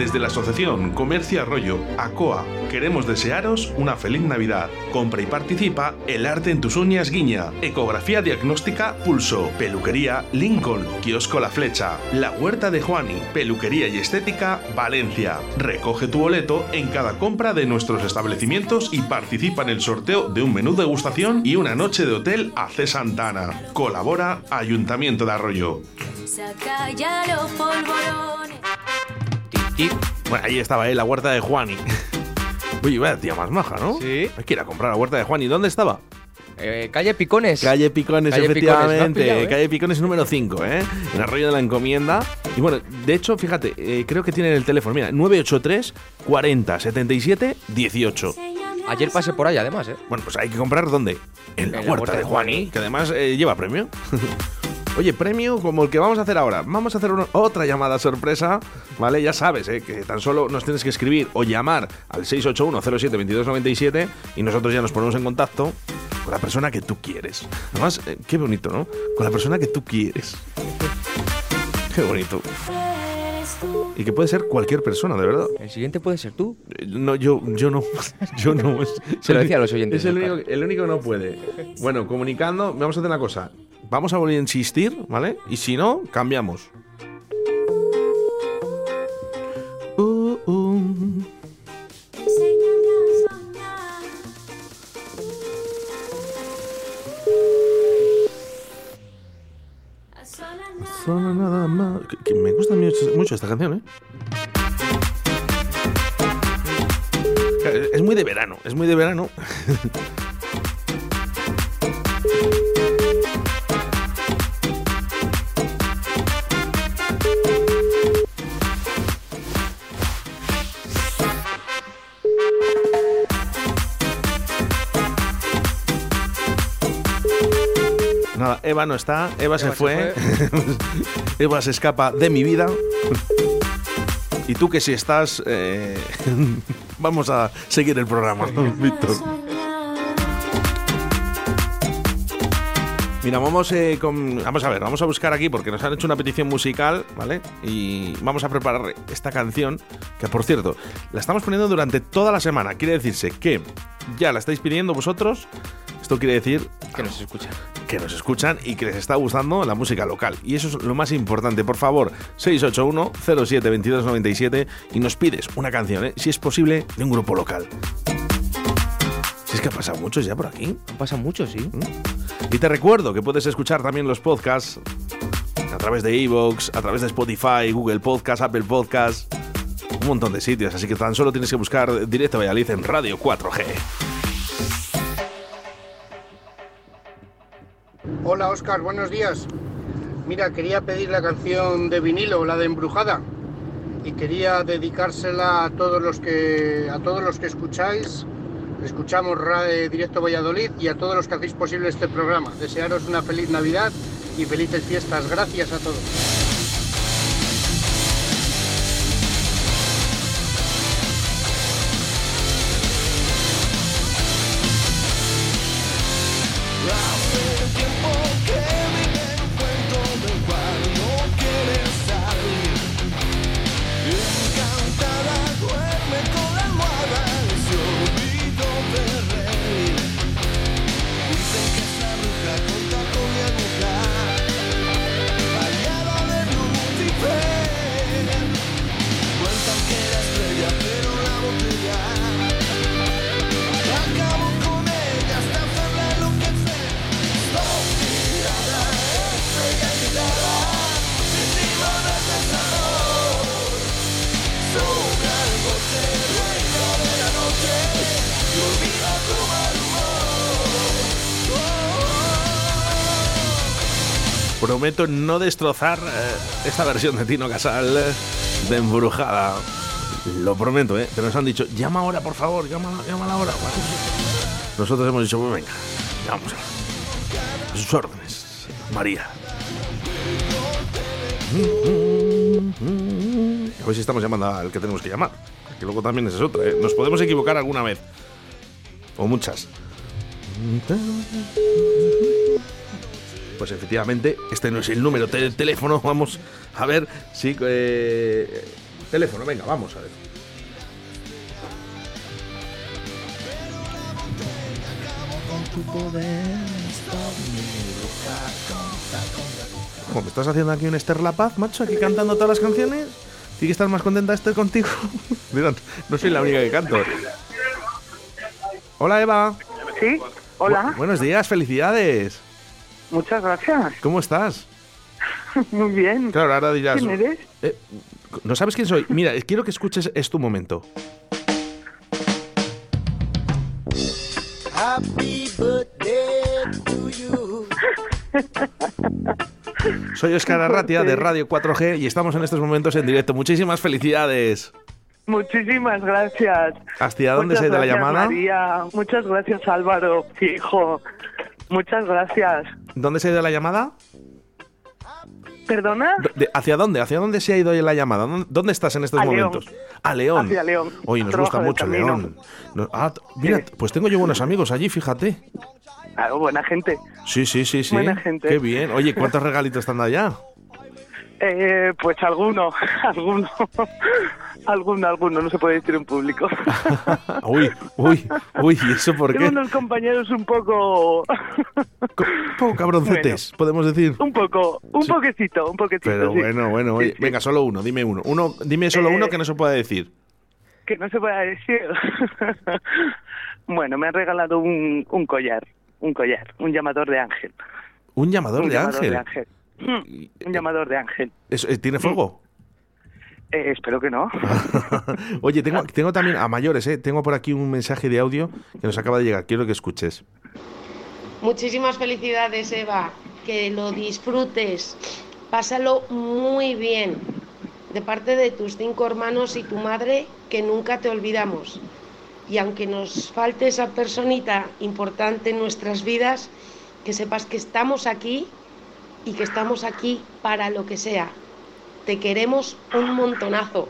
Desde la Asociación Comercio Arroyo, ACOA, queremos desearos una feliz Navidad. Compra y participa El Arte en tus uñas Guiña, Ecografía Diagnóstica Pulso, Peluquería Lincoln, Kiosco La Flecha, La Huerta de Juani, Peluquería y Estética Valencia. Recoge tu boleto en cada compra de nuestros establecimientos y participa en el sorteo de un menú degustación y una noche de hotel a C. Santana. Colabora Ayuntamiento de Arroyo. Saca ya los polvorones. Bueno, ahí estaba, ¿eh? La huerta de Juani. <laughs> Oye, vaya tía más maja, ¿no? Sí. Hay que ir a comprar la huerta de Juani. ¿Dónde estaba? Eh, calle Picones. Calle Picones, Calle efectivamente. pillado, ¿eh? Calle Picones número 5, ¿eh? En Arroyo de la Encomienda. Y bueno, de hecho, fíjate, eh, creo que tienen el teléfono. Mira, 983 40 77 18. Ayer pasé por ahí, además, ¿eh? Bueno, pues hay que comprar ¿dónde? En la, huerta, de Juani, que además eh, lleva premio. <laughs> Oye, premio como el que vamos a hacer ahora. Vamos a hacer una- otra llamada sorpresa, ¿vale? Ya sabes, ¿eh? que tan solo nos tienes que escribir o llamar al 681-07-2297 y nosotros ya nos ponemos en contacto con la persona que tú quieres. Además, eh, qué bonito, ¿no? Con la persona que tú quieres. Qué bonito. Y que puede ser cualquier persona, de verdad. El siguiente puede ser tú. Eh, No, yo, yo no. <laughs> Yo no. Es- Se lo decía a los oyentes, Es el único, el único que no puede. Bueno, comunicando, vamos a hacer una cosa. Vamos a volver a insistir, ¿vale? Y si no, cambiamos. Uh, que me gusta mucho esta canción, ¿eh? Es muy de verano, es muy de verano. <laughs> Nada, Eva no está, Eva, se se fue. <laughs> Eva se escapa de mi vida. Y tú que si estás, eh, <laughs> vamos a seguir el programa, Víctor. Mira, vamos, eh, con- vamos a ver, vamos a buscar aquí porque nos han hecho una petición musical, ¿vale? Y vamos a preparar esta canción, que por cierto, la estamos poniendo durante toda la semana. Quiere decirse que ya la estáis pidiendo vosotros. Esto quiere decir Que nos escuchan. que nos escuchan y que les está gustando la música local. Y eso es lo más importante. Por favor, 681-07-2297 y nos pides una canción, ¿eh? si es posible, de un grupo local. Si es que ha pasado muchos ya por aquí. Han pasado muchos, sí. Y te recuerdo que puedes escuchar también los podcasts a través de Evox, a través de Spotify, Google Podcast, Apple Podcast, un montón de sitios. Así que tan solo tienes que buscar Directo Valladolid en Radio 4G. Hola Oscar, buenos días. Mira, quería pedir la canción de vinilo, la de Embrujada, y quería dedicársela a todos los que a todos los que escucháis, escuchamos Ra- eh, Directo Valladolid y a todos los que hacéis posible este programa. Desearos una feliz Navidad y felices fiestas. Gracias a todos. Prometo no destrozar eh, esta versión de Tino Casal eh, de Embrujada. Lo prometo, ¿eh? Pero nos han dicho, llama ahora, por favor, llama, llama ahora. Nosotros hemos dicho, pues venga, vamos a sus órdenes, María. A ver si estamos llamando al que tenemos que llamar. Que luego también es otra, ¿eh? Nos podemos equivocar alguna vez. O muchas. Pues efectivamente, este no es el número de teléfono. <laughs> Vamos a ver si. eh, teléfono, venga, vamos a ver. ¿Cómo, ¿Me estás haciendo aquí un Esther La Paz, macho? Aquí cantando todas las canciones. ¿Tiene que estar más contenta Esther contigo? <laughs> Mira, no soy la única que canto. Hola, Eva. Sí, hola. Bu- buenos días, felicidades. Muchas gracias. ¿Cómo estás? <laughs> Muy bien. Claro, ahora dirás. ¿Quién eres? Eh, ¿No sabes quién soy? Mira, quiero que escuches es tu momento. Happy birthday to you. Soy Oscar Arratia de Radio 4G y estamos en estos momentos en directo. Muchísimas felicidades. Muchísimas gracias. ¿Hasta dónde se ha ido la llamada? María. Muchas gracias, Álvaro, hijo. Muchas gracias. ¿Dónde se ha ido la llamada? ¿Perdona? ¿De- ¿Hacia dónde? ¿Hacia dónde se ha ido la llamada? ¿Dónde, estás en estos A León. momentos? A León. Hacia León. Oye, nos Trabajo gusta mucho. León. No- ah, mira, pues tengo yo buenos amigos allí, fíjate. Claro, buena gente. Sí, sí, sí, sí. Buena gente. Qué bien. Oye, ¿cuántos regalitos están allá? Eh, pues alguno, <laughs> alguno, alguno, alguno, no se puede decir en público. <laughs> Uy, uy, uy, ¿y eso por Tengo qué? unos compañeros un poco, <laughs> Un poco cabroncetes, podemos decir. un poco, un Sí. poquecito, un poquitito. Pero sí. bueno, bueno, oye, sí. venga, solo uno, dime uno. uno dime solo Eh, uno que no se pueda decir. Que no se pueda decir. bueno, me han regalado un, un collar, un collar, un llamador de ángel. Un llamador un de llamador ángel. de ángel. <clears throat> Un llamador de ángel. ¿Eso, eh, ¿Tiene fuego? <clears throat> Eh, espero que no. <laughs> <laughs> Oye, tengo, tengo también a mayores, ¿eh? Tengo por aquí un mensaje de audio que nos acaba de llegar. Quiero que escuches. Muchísimas felicidades, Eva. Que lo disfrutes. Pásalo muy bien. De parte de tus cinco hermanos y tu madre, que nunca te olvidamos. Y aunque nos falte esa personita importante en nuestras vidas, que sepas que estamos aquí y que estamos aquí para lo que sea. Te queremos un montonazo.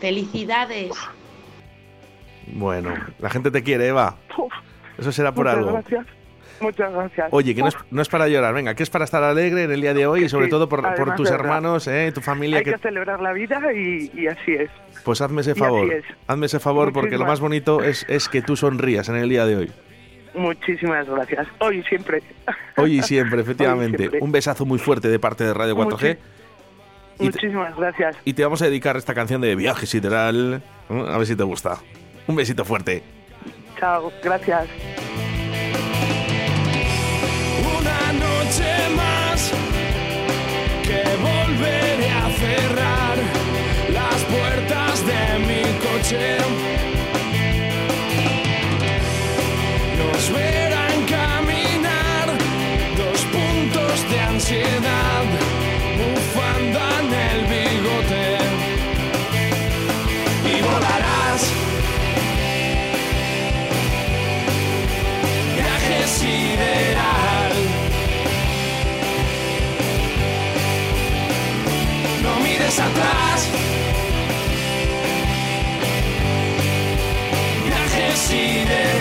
Felicidades. Bueno, la gente te quiere, Eva. Eso será por Muchas algo. gracias. Muchas gracias. Oye, que no es, no es para llorar, venga, que es para estar alegre en el día de hoy y sobre Sí, todo por, tus hermanos, ¿eh? tu familia. Hay que Que, celebrar la vida y, y así es. pues hazme ese favor. es. Hazme ese favor porque lo más bonito es, es que tú sonrías en el día de hoy. Muchísimas gracias. Hoy y siempre. Hoy y <laughs> siempre, efectivamente. siempre. Un besazo muy fuerte de parte de Radio 4G. Y te, Muchísimas gracias. y te vamos a dedicar esta canción de Viaje Sideral. A ver si te gusta. Un besito fuerte. Chao. Gracias. Una noche más que volveré a cerrar las puertas de mi coche. Nos verán caminar dos puntos de ansiedad, bufanda en el bigote. Y volarás. Viaje sideral. No mires atrás. Viaje sideral.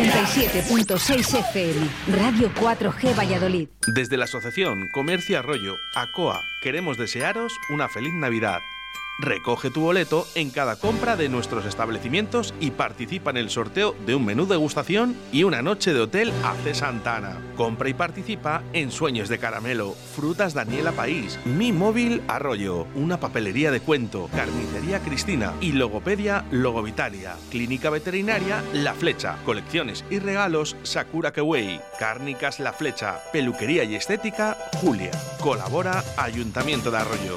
87.6 FM, Radio 4G Valladolid. Desde la Asociación Comercio Arroyo, ACOA, queremos desearos una feliz Navidad. Recoge tu boleto en cada compra de nuestros establecimientos y participa en el sorteo de un menú degustación y una noche de hotel AC Santana. Compra y participa en Sueños de Caramelo, Frutas Daniela País, Mi Móvil Arroyo, una papelería de cuento, Carnicería Cristina y Logopedia Logovitalia, Clínica Veterinaria La Flecha, Colecciones y Regalos Sakura Kewei, Cárnicas La Flecha, Peluquería y Estética Julia. Colabora Ayuntamiento de Arroyo.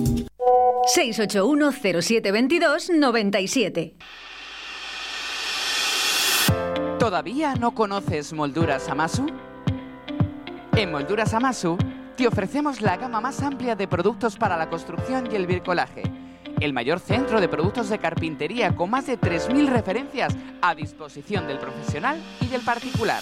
97. ¿Todavía no conoces Molduras Amasu? En Molduras Amasu te ofrecemos la gama más amplia de productos para la construcción y el bricolaje. El mayor centro de productos de carpintería con más de 3.000 referencias a disposición del profesional y del particular.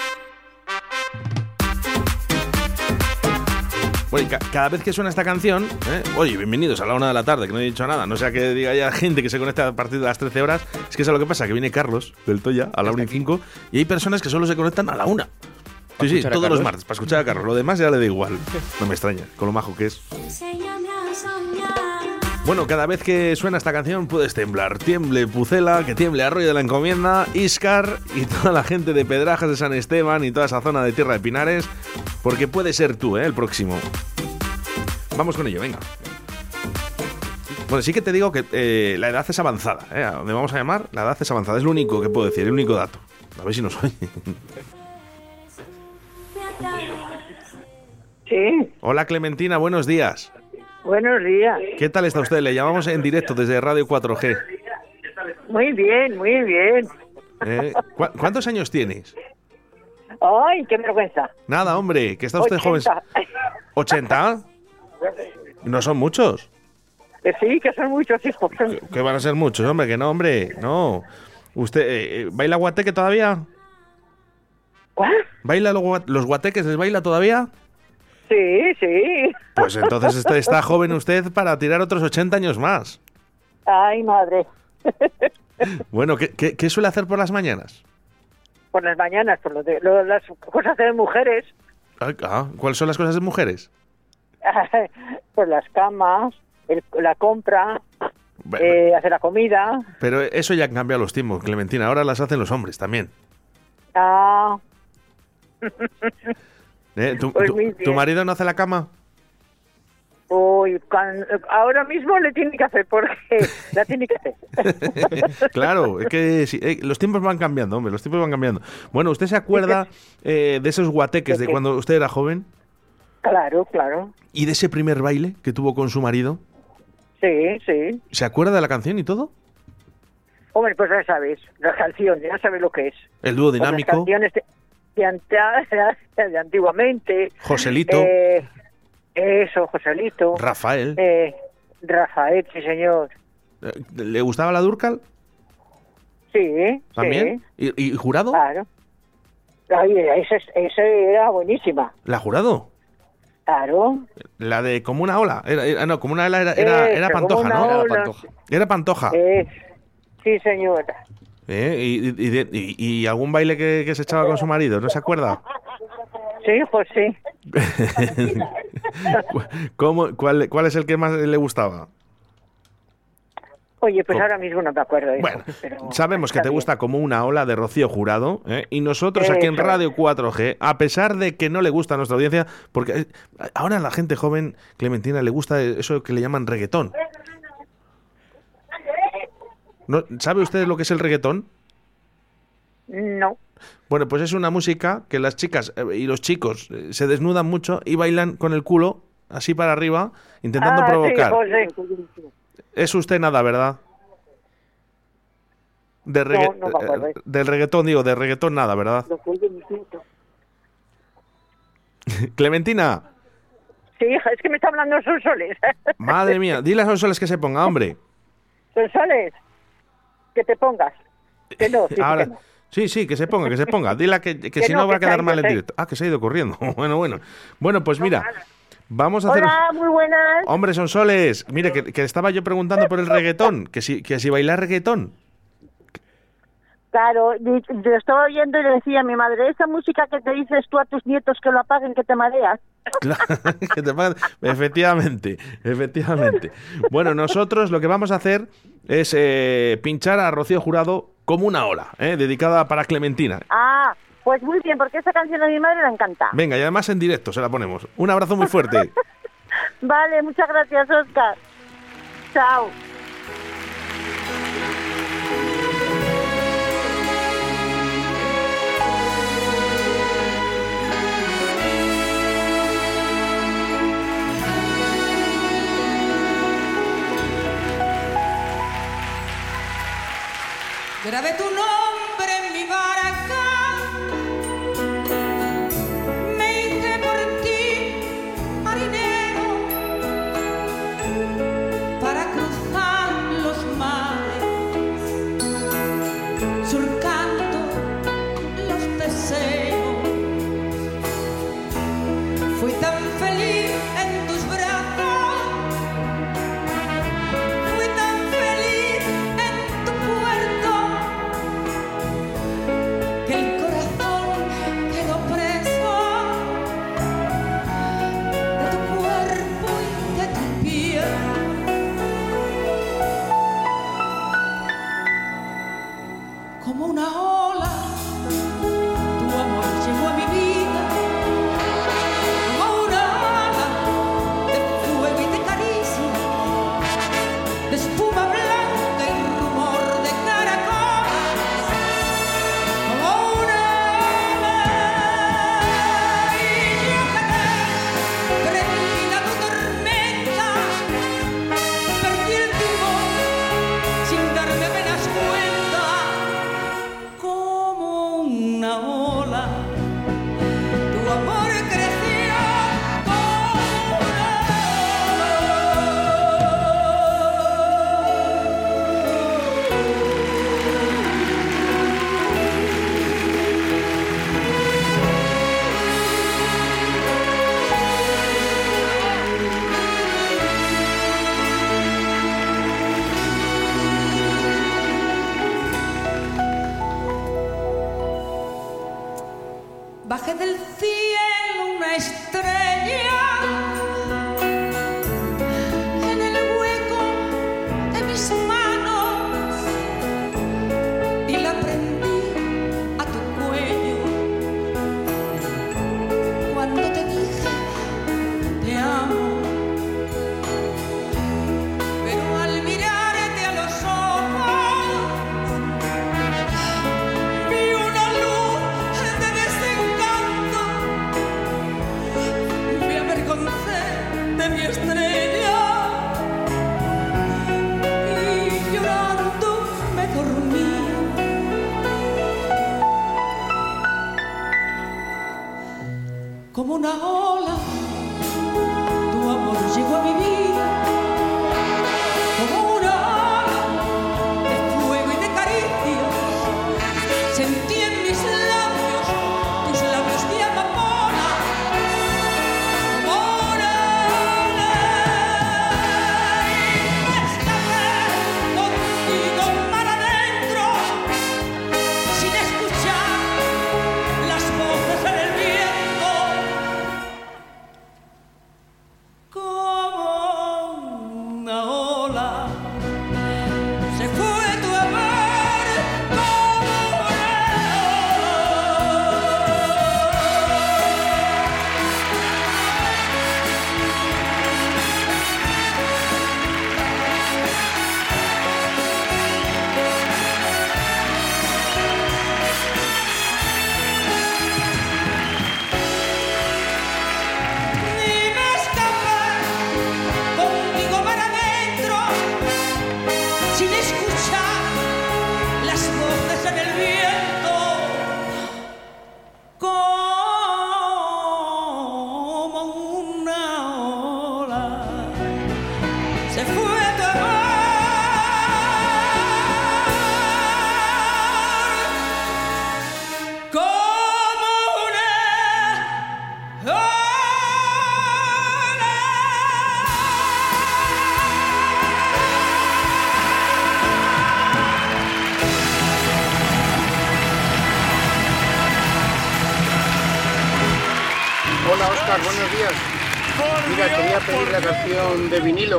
Bueno, y ca- cada vez que suena esta canción, ¿eh? oye, bienvenidos a la una de la tarde, que no he dicho nada, no sea que diga ya gente que se conecta a partir de las 13 horas, es que es lo que pasa, que viene Carlos del Toya a la 1 y 5 y hay personas que solo se conectan a la una. Sí, sí, todos los martes, para escuchar a Carlos. Lo demás ya le da igual. No me extraña, con lo majo que es. Bueno, cada vez que suena esta canción puedes temblar. Tiemble Pucela, que tiemble Arroyo de la Encomienda, Iscar y toda la gente de Pedrajas de San Esteban y toda esa zona de Tierra de Pinares, porque puede ser tú, ¿eh? El próximo. Vamos con ello, venga. Bueno, sí que te digo que eh, la edad es avanzada, ¿eh? A donde vamos a llamar, la edad es avanzada. Es lo único que puedo decir, el único dato. A ver si nos oye. Sí, Hola Clementina, buenos días. Buenos días. ¿Qué tal está usted? Le llamamos en directo desde Radio 4G. Muy bien, muy bien. ¿eh? ¿Cu- ¿Cuántos años tienes? Ay, qué vergüenza. Nada, hombre, que está usted joven. 80. ¿80? No son muchos. Que sí, que son muchos hijos. Que van a ser muchos, hombre, que no, hombre, no. ¿Usted eh, eh, baila guateque todavía? ¿Baila los, gua- los guateques? ¿Les baila todavía? Sí, sí. Pues entonces este- está joven usted para tirar otros 80 años más. Ay, madre. Bueno, ¿qué, qué, qué suele hacer por las mañanas? por las mañanas, por lo de, lo- las cosas de mujeres, Ah, ah, ¿Cuáles son las cosas de mujeres? <laughs> por las camas, el- la compra, Bueno, eh, hacer la comida. Pero eso ya han cambiado los tiempos, Clementina. Ahora las hacen los hombres también. Ah, <laughs> ¿Eh? ¿Tu, Pues tu- marido no hace la cama? uy, cuan- ahora mismo le tiene que hacer porque <laughs> la tiene que hacer. <laughs> claro, es que sí, eh, los tiempos van cambiando, hombre, los tiempos van cambiando. Bueno, ¿usted se acuerda eh, de esos guateques de cuando usted era joven? Claro, claro. ¿Y de ese primer baile que tuvo con su marido? Sí, sí. ¿Se acuerda de la canción y todo? Hombre, pues ya sabes, la canción, ya sabes lo que es. El dúo Pues las dinámico, canciones de, <laughs> de antiguamente. Joselito, Eh, eso, Joselito. Rafael. Eh, Rafael, sí, señor. Eh, ¿Le gustaba la Durcal? Sí, ¿También? sí. ¿Y, y jurado? Claro. Ay, esa, esa era buenísima. ¿La jurado? Claro. La de como una ola. Era, era- no, como una ola era, era, Eso, era Pantoja, ¿no? ola. Era Pantoja. Era Pantoja. Eh, sí, señora. ¿Eh? ¿Y, y- algún baile que, que se echaba con su marido? ¿No se acuerda? Sí, pues sí. <laughs> ¿Cómo, cuál, ¿Cuál es el que más le gustaba? Oye, pues ahora mismo no me acuerdo. hijo, Bueno, pero Sabemos que te gusta como una ola de Rocío Jurado, ¿eh? y nosotros aquí en. Radio 4G, a pesar de que no le gusta a nuestra audiencia, porque eh, ahora a la gente joven, Clementina, le gusta eso que le llaman reggaetón. ¿No, ¿Sabe usted lo que es el reggaetón? No. Bueno, pues es una música que las chicas eh, y los chicos eh, se desnudan mucho y bailan con el culo así para arriba, intentando Ah, provocar. José. Es usted nada, ¿verdad? De regga- No, no me acuerdo. eh, del reggaetón, digo, de reggaetón nada, ¿verdad? <laughs> Clementina, Sí, hija, es que me está hablando Sonsoles. <laughs> madre mía, dile a Sonsoles que se ponga, hombre. Sonsoles, que te pongas. Que no, sí, Ahora, que no. sí, sí, que se ponga, que se ponga. Dile que, que Que si no, no va a quedar mal sí. directo. Ah, que se ha ido corriendo. <laughs> Bueno, bueno. Bueno, pues mira, vamos a hacer... Hola, muy buenas. Hombre, Sonsoles, mire, que, que estaba yo preguntando por el reggaetón, que si, que si bailar reggaetón. Claro, yo estaba oyendo y le decía a mi madre, esa música que te dices tú a tus nietos que lo apaguen, que te mareas. <laughs> Claro, que te pagan- Efectivamente, efectivamente. Bueno, nosotros lo que vamos a hacer es eh, pinchar a Rocío Jurado como una ola, ¿eh? dedicada para Clementina. Ah, pues muy bien, porque esa canción a mi madre le encanta. Venga, y además en directo se la ponemos. Un abrazo muy fuerte. <laughs> Vale, muchas gracias, Oscar. Chao. Grabé tu nombre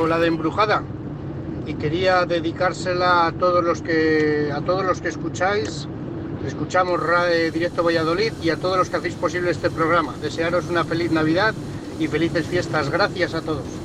la de embrujada y quería dedicársela a todos los que a todos los que escucháis escuchamos Radio eh, Directo Valladolid y a todos los que hacéis posible este programa. Desearos una feliz Navidad y felices fiestas. Gracias a todos.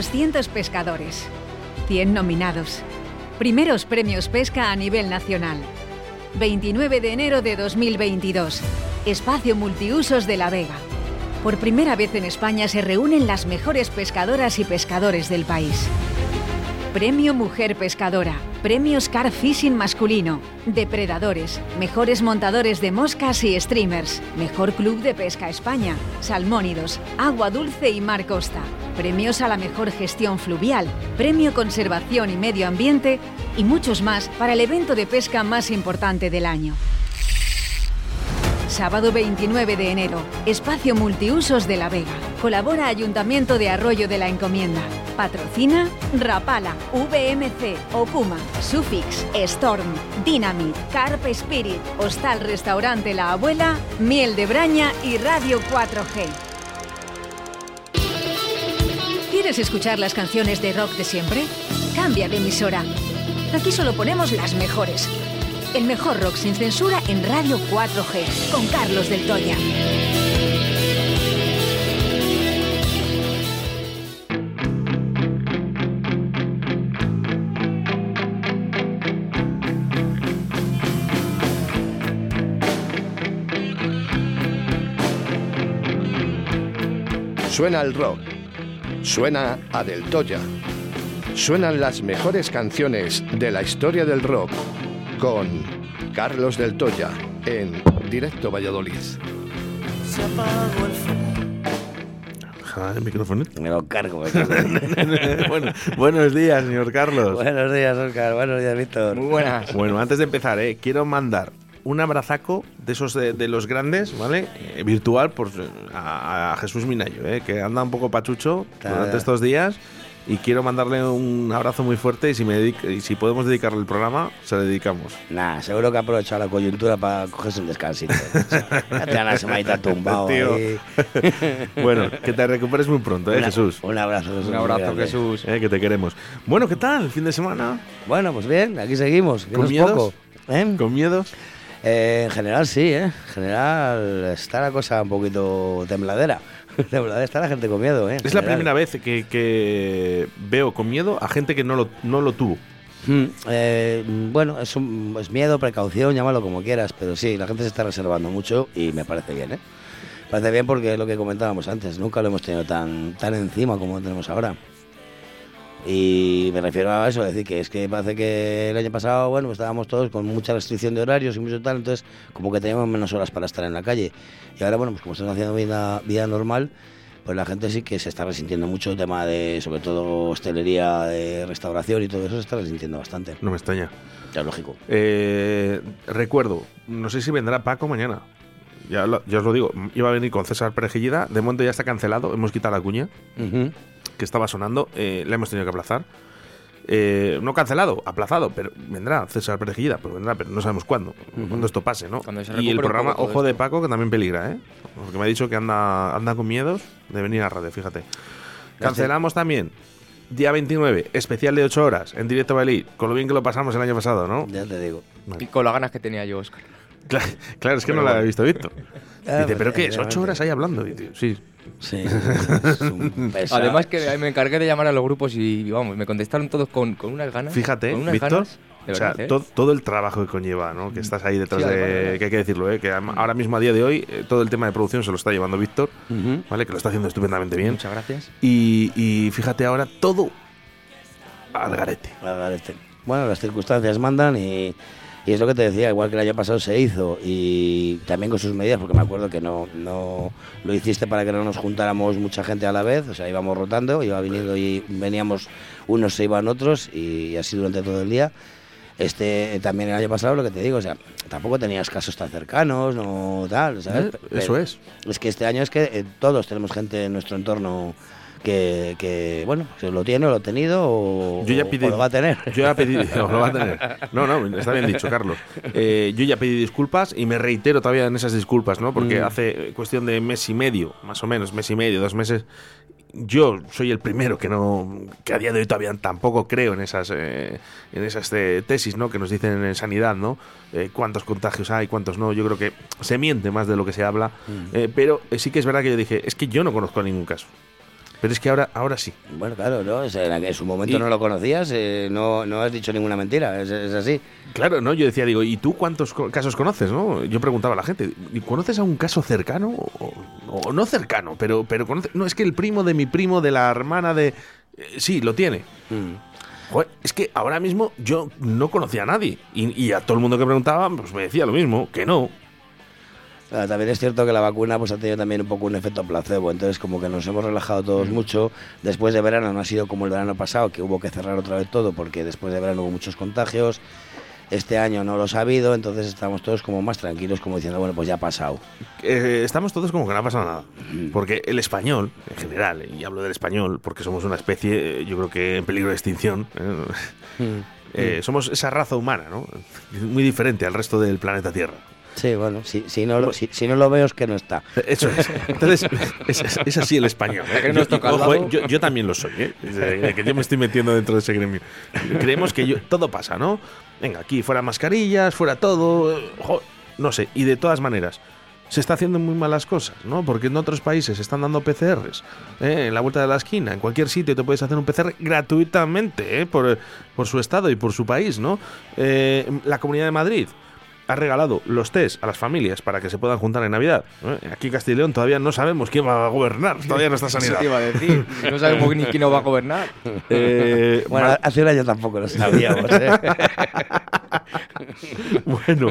200 pescadores. 100 nominados. Primeros premios pesca a nivel nacional. 29 de enero de 2022. Espacio Multiusos de La Vega. Por primera vez en España se reúnen las mejores pescadoras y pescadores del país. Premio Mujer Pescadora, Premio Scar Fishing masculino, Depredadores, Mejores montadores de moscas y streamers, Mejor Club de Pesca España, Salmónidos, Agua Dulce y Mar Costa, Premios a la Mejor Gestión Fluvial, Premio Conservación y Medio Ambiente y muchos más para el evento de pesca más importante del año. Sábado 29 de enero, Espacio Multiusos de La Vega. Colabora Ayuntamiento de Arroyo de la Encomienda. Patrocina Rapala, VMC, Okuma, Sufix, Storm, Dynamit, Carp Spirit, Hostal Restaurante La Abuela, Miel de Braña y Radio 4G. ¿Quieres escuchar las canciones de rock de siempre? Cambia de emisora. Aquí solo ponemos las mejores. El mejor rock sin censura en Radio 4G, con Carlos del Toya. Suena el rock. Suena a Del Toya. Suenan las mejores canciones de la historia del rock con Carlos del Toya en Directo Valladolid. Se apagó el el micrófono. Me lo cargo. <laughs> bueno, buenos días, señor Carlos. Buenos días, Oscar. Buenos días, Víctor. Muy buenas. Bueno, antes de empezar, eh, quiero mandar un abrazaco de esos de, de los grandes, ¿vale? Eh, virtual por, a, a Jesús Minayo, eh, que anda un poco pachucho durante Claro. estos días. Y quiero mandarle un abrazo muy fuerte y si, me dedica- y si podemos dedicarle el programa, se lo dedicamos. Nah, seguro que ha aprovechado la coyuntura para cogerse un descansito. ya te dan la semanita tumbado <laughs> bueno, que te recuperes muy pronto, ¿eh, Una- Jesús? Un abrazo, Jesús. Un abrazo. Jesús. Eh, que te queremos. Bueno, ¿qué tal? ¿El fin de semana? Bueno, pues bien, aquí seguimos. ¿Con miedos? poco. ¿Eh? ¿Con miedos? Eh, en general sí, ¿eh? En general está la cosa un poquito tembladera. <laughs> tembladera está la gente con miedo, ¿eh? En Es la primera vez que, que veo con miedo a gente que no lo, no lo tuvo. Mm, eh, bueno, es, un- es miedo, precaución, llámalo como quieras, pero sí, la gente se está reservando mucho y me parece bien, ¿eh? Parece bien porque es lo que comentábamos antes, nunca lo hemos tenido tan, tan encima como lo tenemos ahora. Y me refiero a eso, es decir, que es que parece que el año pasado, bueno, estábamos todos con mucha restricción de horarios y mucho tal, entonces como que teníamos menos horas para estar en la calle. Y ahora, bueno, pues como estamos haciendo vida, vida normal, pues la gente sí que se está resintiendo mucho el tema de, sobre todo, hostelería, de restauración y todo eso se está resintiendo bastante. No me extraña. Ya, lógico. Eh, recuerdo, no sé si vendrá Paco mañana. Ya, lo- ya os lo digo, iba a venir con César Perejillida. De momento ya está cancelado, hemos quitado la cuña Ujú. Que estaba sonando. eh, la hemos tenido que aplazar. Eh, no cancelado, aplazado, pero vendrá César Perejillida, pues vendrá, pero no sabemos cuándo, cuándo esto pase, ¿no? Cuando se y el programa, ojo de. Paco, que también peligra, ¿eh? Porque me ha dicho que anda, anda con miedos de venir a radio, fíjate. Cancelamos también, día 29, especial de 8 horas, en directo Bali, con lo bien que lo pasamos el año pasado, ¿no? Ya te digo. Y con las ganas que tenía yo, Oscar. Claro, claro, es que Pero no la bueno. he visto, Víctor. Ah, Dice, ¿pero pues, qué es? ¿Ocho evidentemente. horas ahí hablando? Y, tío, sí. Sí. <laughs> es un pesado. Además que me encargué de llamar a los grupos y vamos, me contestaron todos con, con unas ganas. Fíjate, con unas Víctor, todo el trabajo que conlleva, ¿no? Que estás ahí detrás Sí, de... además. Que hay que decirlo, ¿eh? Que ahora mismo a día de hoy eh, todo el tema de producción se lo está llevando Víctor. ¿vale? Que lo está haciendo estupendamente bien. Muchas gracias. Y, y fíjate ahora todo al garete. Al garete. Bueno, las circunstancias mandan y, y es lo que te decía, igual que el año pasado se hizo y también con sus medidas, porque me acuerdo que no, no lo hiciste para que no nos juntáramos mucha gente a la vez, o sea, íbamos rotando, iba viniendo y veníamos unos, se iban otros y así durante todo el día. Este también el año pasado lo que te digo, o sea, tampoco tenías casos tan cercanos, no tal, ¿sabes? Eso es. Es que este año es que eh, todos tenemos gente en nuestro entorno que, que, bueno, que lo tiene o lo ha tenido o, Yo ya o lo va a tener. <laughs> Yo ya pedí, o lo va a tener. No, no, está bien dicho, Carlos. Eh, yo ya pedí disculpas y me reitero todavía en esas disculpas, ¿no? Porque Mm. hace cuestión de mes y medio, más o menos, mes y medio, dos meses. Yo soy el primero que no, que a día de hoy todavía tampoco creo en esas, eh, en esas eh, tesis, ¿no? Que nos dicen en sanidad, ¿no? Eh, cuántos contagios hay, cuántos no. Yo creo que se miente más de lo que se habla. Mm. Eh, pero sí que es verdad que yo dije, es que yo no conozco ningún caso. Pero es que ahora, ahora sí. Bueno, claro, ¿no? O sea, en, su momento Y- no lo conocías, eh, no, no has dicho ninguna mentira, es, es así. Claro, ¿no? Yo decía, digo, ¿y tú cuántos casos conoces, no? Yo preguntaba a la gente, ¿y ¿conoces a un caso cercano? O, o no cercano, pero, pero conoce... No, es que el primo de mi primo, de la hermana de... eh, sí, lo tiene. Joder, es que ahora mismo yo no conocía a nadie. Y, y a todo el mundo que preguntaba, pues me decía lo mismo, que no. Claro, también es cierto que la vacuna pues, ha tenido también un poco un efecto placebo, entonces como que nos hemos relajado todos mucho. Después de verano no ha sido como el verano pasado, que hubo que cerrar otra vez todo porque después de verano hubo muchos contagios. Este año no los ha habido, entonces estamos todos como más tranquilos, como diciendo, bueno, pues ya ha pasado. Eh, estamos todos como que no ha pasado nada. Porque el español, en general, y hablo del español porque somos una especie, eh, yo creo que en peligro de extinción, ¿eh? Eh, somos esa raza humana, ¿no? Muy diferente al resto del planeta Tierra. Sí, bueno, si, si, no, lo, si, si no lo veo es que no está. Eso es. Entonces, es, es- es así el español. ¿eh? Que nos Yo- ojo. ¿eh? yo, yo también lo soy, ¿eh? Que yo me estoy metiendo dentro de ese gremio. Creemos que yo- todo pasa, ¿no? Venga, aquí fuera mascarillas, fuera todo. jo, no sé, y de todas maneras. Se está haciendo muy malas cosas, ¿no? Porque en otros países se están dando PCRs. ¿eh? En la vuelta de la esquina, en cualquier sitio te puedes hacer un PCR gratuitamente, ¿eh? Por, por su estado y por su país, ¿no? Eh, la Comunidad de Madrid ha regalado los test a las familias para que se puedan juntar en Navidad. ¿eh? Aquí en Castilla y León todavía no sabemos quién va a gobernar, todavía no está <laughs> Eso sanidad. te iba a decir. No sabemos ni quién nos va a gobernar. <laughs> Eh, <laughs> bueno, hace un año tampoco lo sabíamos. ¿eh? bueno,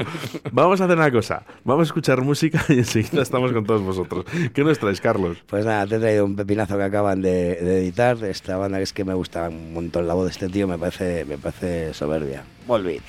vamos a hacer una cosa. Vamos a escuchar música y enseguida estamos con todos vosotros. ¿Qué nos traes, Carlos? Pues nada, te he traído un pepinazo que acaban de, de editar de esta banda que es que me gusta un montón la voz de este tío, me parece, me parece soberbia. Volbeat.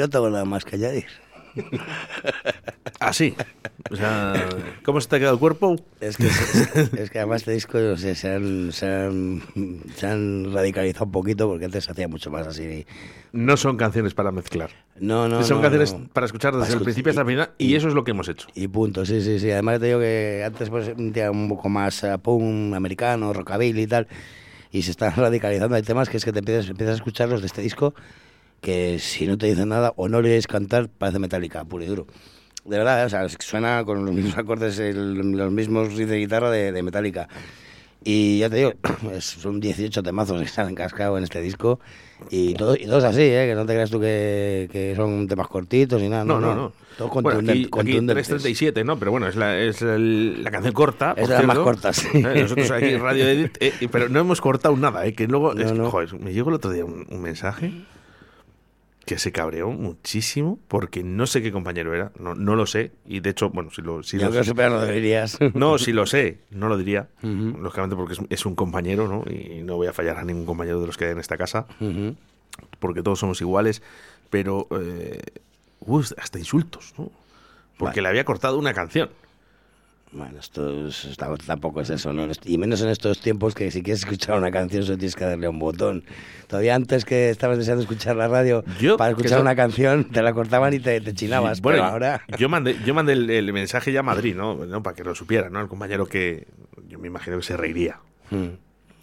Y no tengo nada más que añadir. <laughs> Así. O sea, ¿cómo se te ha quedado el cuerpo? Es que, es, que además este disco no sé, se, han, se, han, se han radicalizado un poquito porque antes se hacía mucho más así. No son canciones para mezclar. No, no, Son no, canciones no. para escuchar desde Para el principio hasta el final y eso es lo que hemos hecho. Y punto, sí, sí, sí. Además te digo que antes pues un poco más eh, punk americano, rockabilly y tal, y se están <laughs> radicalizando. Hay temas que es que te empiezas, empiezas a escucharlos de este disco que si no te dicen nada o no le oyes cantar, parece metálica, puro y duro. De verdad, ¿eh? o sea, es suena con los mismos acordes, el- los mismos riffs de guitarra de, de Metallica. Y ya te digo, <clears throat> es- son 18 temazos que se han cascado en este disco. Y, todo, y todos así, ¿eh? que no te creas tú que, que son temas cortitos ni nada. No, no, no. Todo Bueno, contundente, aquí, aquí contundentes. 337, ¿no? Pero bueno, es la, es el- la canción corta. Es de las más cortas, sí. Eh, Nosotros aquí en Radio Edit, eh, y- pero no hemos cortado nada, ¿eh? Que luego, es que, no. joder, me llegó el otro día un, un mensaje que se cabreó muchísimo porque no sé qué compañero era, no, no lo sé, y de hecho, bueno, si lo, si lo supieras, no deberías. No, si lo sé, no lo diría, lógicamente porque es, es un compañero, ¿no? Y no voy a fallar a ningún compañero de los que hay en esta casa, porque todos somos iguales, pero eh, hubo hasta insultos, ¿no? Porque le había cortado una canción. Bueno, esto es- tampoco es eso, ¿no? Y menos en estos tiempos que si quieres escuchar una canción solo tienes que darle a un botón. Todavía antes que estabas deseando escuchar la radio, para escuchar eso- una canción te la cortaban y te, te chinabas. Bueno, pero ahora... yo mandé, yo mandé el, el mensaje ya a Madrid, ¿no? ¿no? Para que lo supiera, ¿no? El compañero que yo me imagino que se reiría. Mm.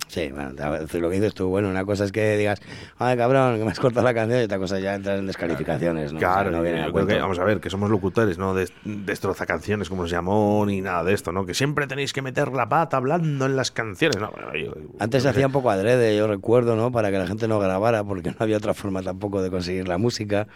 Sí, bueno, lo que dices tú, bueno, una cosa es que digas, ay cabrón, que me has cortado la canción, y otra cosa ya entrar en descalificaciones, ¿no? O sea, Claro, no viene yo creo que, vamos a ver, que somos locutores, no Des- destroza canciones como se llamó, ni nada de esto, ¿no? Que siempre tenéis que meter la pata hablando en las canciones. No, bueno, yo- Antes se hacía un poco adrede, yo recuerdo, ¿no? Para que la gente no grabara, porque no había otra forma tampoco de conseguir la música.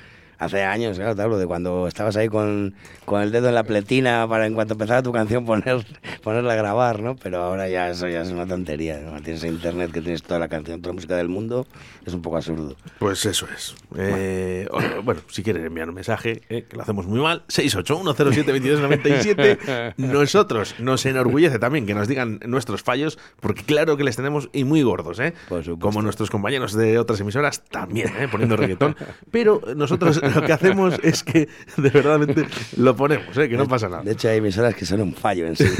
Hace años, claro, te hablo de cuando estabas ahí con, con el dedo en la pletina para en cuanto empezara tu canción poner, <laughs> ponerla a grabar, ¿no? Pero ahora ya eso ya es una tontería, ¿no? Tienes internet que tienes toda la canción, toda la música del mundo, es un poco absurdo. Pues eso es. Eh, o- bueno, si quieren enviar un mensaje, eh, que lo hacemos muy mal, 681072297. <laughs> Nosotros nos enorgullece también que nos digan nuestros fallos, porque claro que les tenemos y muy gordos, ¿eh? Como nuestros compañeros de otras emisoras también, ¿eh? Poniendo reggaetón. <laughs> Pero nosotros lo que hacemos es que de verdad lo ponemos, ¿eh? Que no pasa nada. De hecho, hay emisoras que son un fallo en sí. <laughs>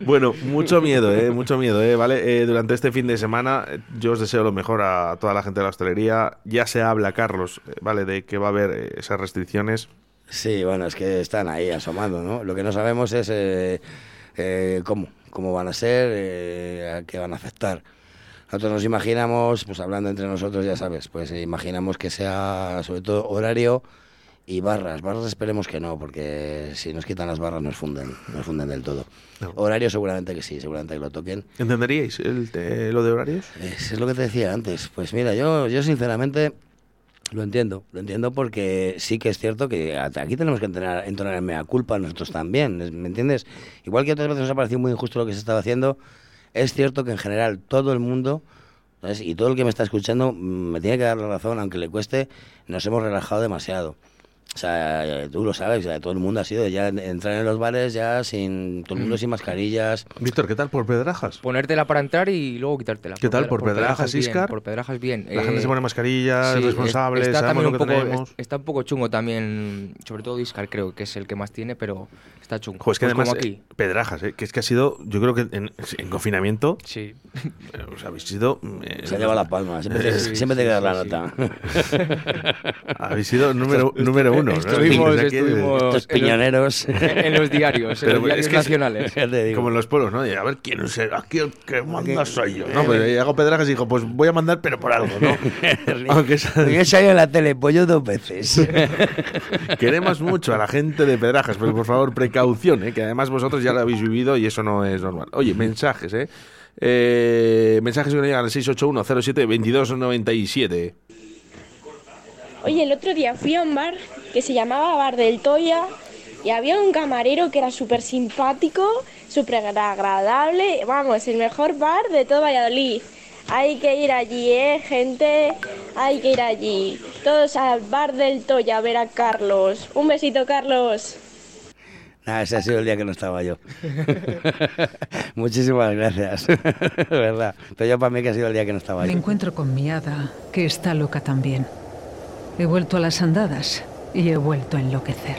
Bueno, mucho miedo, ¿eh? Mucho miedo, ¿eh? ¿Vale? Eh, durante este fin de semana eh, yo os deseo lo mejor a toda la gente de la hostelería. Ya se habla, Carlos, ¿vale? De que va a haber esas restricciones. Sí, bueno, es que están ahí asomando, ¿no? Lo que no sabemos es eh, eh, cómo, cómo van a ser, a qué van a afectar. Nosotros nos imaginamos, pues hablando entre nosotros, ya sabes, pues eh, imaginamos que sea sobre todo horario y barras. Barras esperemos que no, porque si nos quitan las barras nos funden, nos funden del todo. Horario seguramente que sí, seguramente que lo toquen. ¿Entenderíais el te- lo de horarios? Es, es lo que te decía antes. Pues mira, yo, yo sinceramente lo entiendo. Lo entiendo porque sí que es cierto que aquí tenemos que entonar, entonar en mea culpa nosotros también. ¿Me entiendes? Igual que otras veces nos ha parecido muy injusto lo que se estaba haciendo, es cierto que en general todo el mundo ¿sabes? y todo el que me está escuchando mm, me tiene que dar la razón, aunque le cueste, nos hemos relajado demasiado. O sea, eh, tú lo sabes, ya todo el mundo ha sido ya en- entrar en los bares ya sin todo el mundo sin mascarillas. Víctor, ¿qué tal por Pedrajas? Ponértela para entrar y luego quitártela. ¿Qué tal? ¿Por Pedrajas, bien, Iscar? Por Pedrajas bien. La gente se pone mascarillas, sí, responsables, está sabemos lo que un poco, tenemos. es- Está un poco chungo también, sobre todo Iscar creo que es el que más tiene, pero está chungo. Jo, es que Pues además, como aquí. eh, Pedrajas, ¿eh? que es que ha sido, yo creo que en, en confinamiento. Sí. Os habéis sido. eh, Se ha llevado la palma, siempre te- siempre te queda la nota. <laughs> Habéis sido número, número uno. ¿no? Estuvimos- O sea, que- estuvimos Estos piñoneros. en los diarios, en los diarios nacionales. <laughs> Digo. Como en los pueblos, ¿no? Y a ver quién será, aquí el que manda soy yo. No, pues hago Pedrajas y dijo, pues voy a mandar, pero por algo, ¿no? <laughs> Aunque salido en la tele, pues yo dos veces. Queremos mucho a la gente de Pedrajas, pero por favor, precaución, ¿eh? que además vosotros ya lo habéis vivido y eso no es normal. Oye, mensajes, ¿eh? Eh, mensajes que nos llegan al 681-07-2297. Oye, el otro día fui a un bar que se llamaba Bar del Toya y había un camarero que era súper simpático, súper agradable. Vamos, el mejor bar de todo Valladolid. Hay que ir allí, ¿eh, gente? Hay que ir allí. Todos al Bar del Toya a ver a Carlos. Un besito, Carlos. Nada, ese ha sido el día que no estaba yo. <laughs> Muchísimas gracias. <laughs> De verdad. Pero yo para mí que ha sido el día que no estaba Me yo. encuentro con mi hada, que está loca también. He vuelto a las andadas y he vuelto a enloquecer.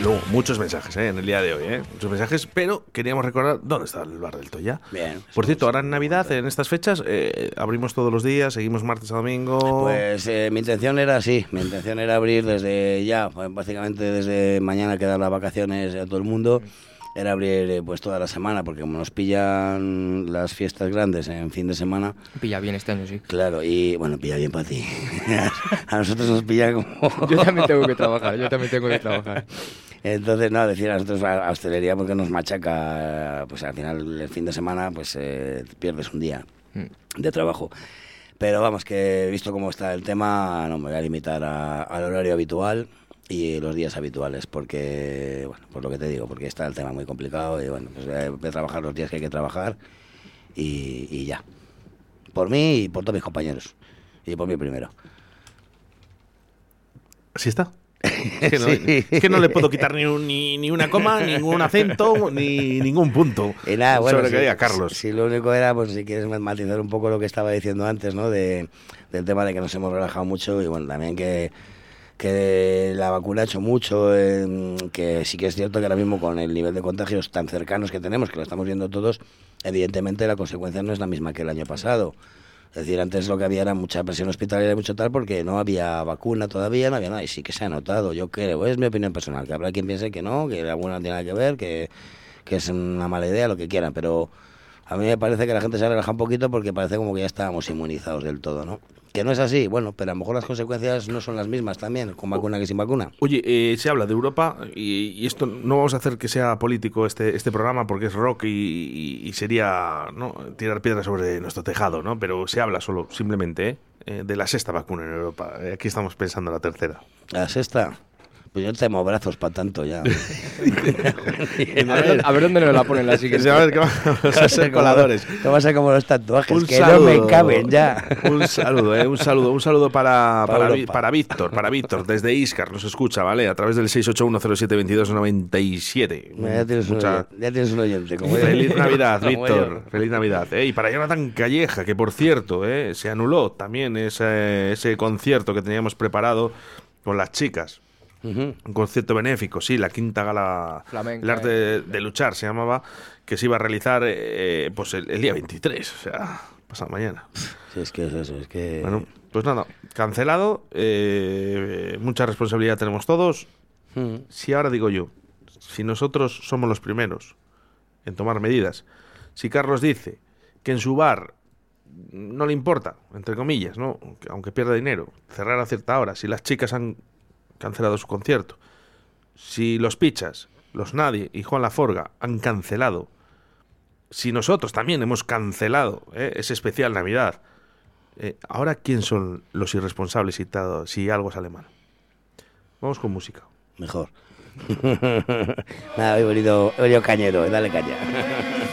Luego, muchos mensajes ¿eh? en el día de hoy, ¿eh? muchos mensajes, pero queríamos recordar dónde está el bar del Toya. Bien. Por cierto, ahora en Navidad, en estas fechas, eh, abrimos todos los días, seguimos martes a domingo. Pues eh, mi intención era así, mi intención era abrir desde ya, pues, básicamente desde mañana que dan las vacaciones a todo el mundo, era abrir eh, pues toda la semana, porque como nos pillan las fiestas grandes en fin de semana, Pilla bien este año, sí. claro, y bueno, pilla bien para ti. <laughs> a nosotros nos pilla como... <laughs> Yo también tengo que trabajar, yo también tengo que trabajar. Entonces, no, decir a nosotros a, hostelería porque nos machaca, pues al final el fin de semana, pues eh, pierdes un día de trabajo. Pero vamos, que visto cómo está el tema, no me voy a limitar a- al horario habitual y los días habituales, porque, bueno, por lo que te digo, porque está el tema muy complicado y bueno, pues eh, voy a trabajar los días que hay que trabajar y, y ya. Por mí y por todos mis compañeros. Y por mí primero. ¿Así está? Es <laughs> que, no, Sí. es que no le puedo quitar ni, un- ni, ni una coma, <laughs> ningún acento, ni ningún punto. Y nada, bueno, sobre sí, que diga Carlos. Sí, lo único era, pues si quieres matizar un poco lo que estaba diciendo antes, ¿no? De, del tema de que nos hemos relajado mucho y bueno, también que, que la vacuna ha hecho mucho, que sí que es cierto que ahora mismo con el nivel de contagios tan cercanos que tenemos, que lo estamos viendo todos, evidentemente la consecuencia no es la misma que el año pasado. Es decir, antes lo que había era mucha presión hospitalaria y mucho tal porque no había vacuna todavía, no había nada, y sí que se ha notado, yo creo, es mi opinión personal, que habrá quien piense que no, que la vacuna no tiene nada que ver, que, que es una mala idea, lo que quieran, pero a mí me parece que la gente se ha un poquito porque parece como que ya estábamos inmunizados del todo, ¿no? Que no es así, bueno, pero a lo mejor las consecuencias no son las mismas también, con vacuna que sin vacuna. Oye, eh, se habla de Europa y, y esto no vamos a hacer que sea político este, este programa porque es rock y, y- y sería ¿no? tirar piedras sobre nuestro tejado, ¿no? Pero se habla solo, simplemente, ¿eh? Eh, de la sexta vacuna en Europa. Eh, Aquí estamos pensando en la tercera. La sexta, pues yo no tengo brazos para tanto ya. <laughs> <laughs> A ver, a ver dónde nos la ponen la siguiente. A ver, que vamos a ser <laughs> coladores. Te vas a ser como los tatuajes, Un que saludo, no me caben ya. Un saludo, eh, un saludo, un saludo para, Para Víctor, para Víctor, desde Iscar, nos escucha, ¿vale? A través del 681072297. Ya tienes, un Mucha- oyente, ya tienes un oyente. Como yo. Feliz Navidad, Víctor. Feliz Navidad. Eh, y para Jonathan Calleja, que por cierto, eh, se anuló también ese, ese concierto que teníamos preparado con las chicas. Un concierto benéfico, sí, la quinta gala Flamenca, El arte de, de luchar se llamaba, que se iba a realizar eh, pues el, el día 23, o sea, pasado mañana. Sí, es que es eso, es que... Bueno, pues nada, cancelado, eh, mucha responsabilidad tenemos todos. Mm. Si ahora digo yo, si nosotros somos los primeros en tomar medidas, si Carlos dice que en su bar no le importa, entre comillas, ¿no? Aunque- aunque pierda dinero, cerrar a cierta hora, si las chicas han cancelado su concierto, si los Pichas, los Nadie y Juan Laforga han cancelado, si nosotros también hemos cancelado ¿eh? ese especial Navidad, eh, ahora quién son los irresponsables ta- si algo sale mal. Vamos con música. Mejor. <laughs> Nada, he venido, cañero, dale caña. <laughs>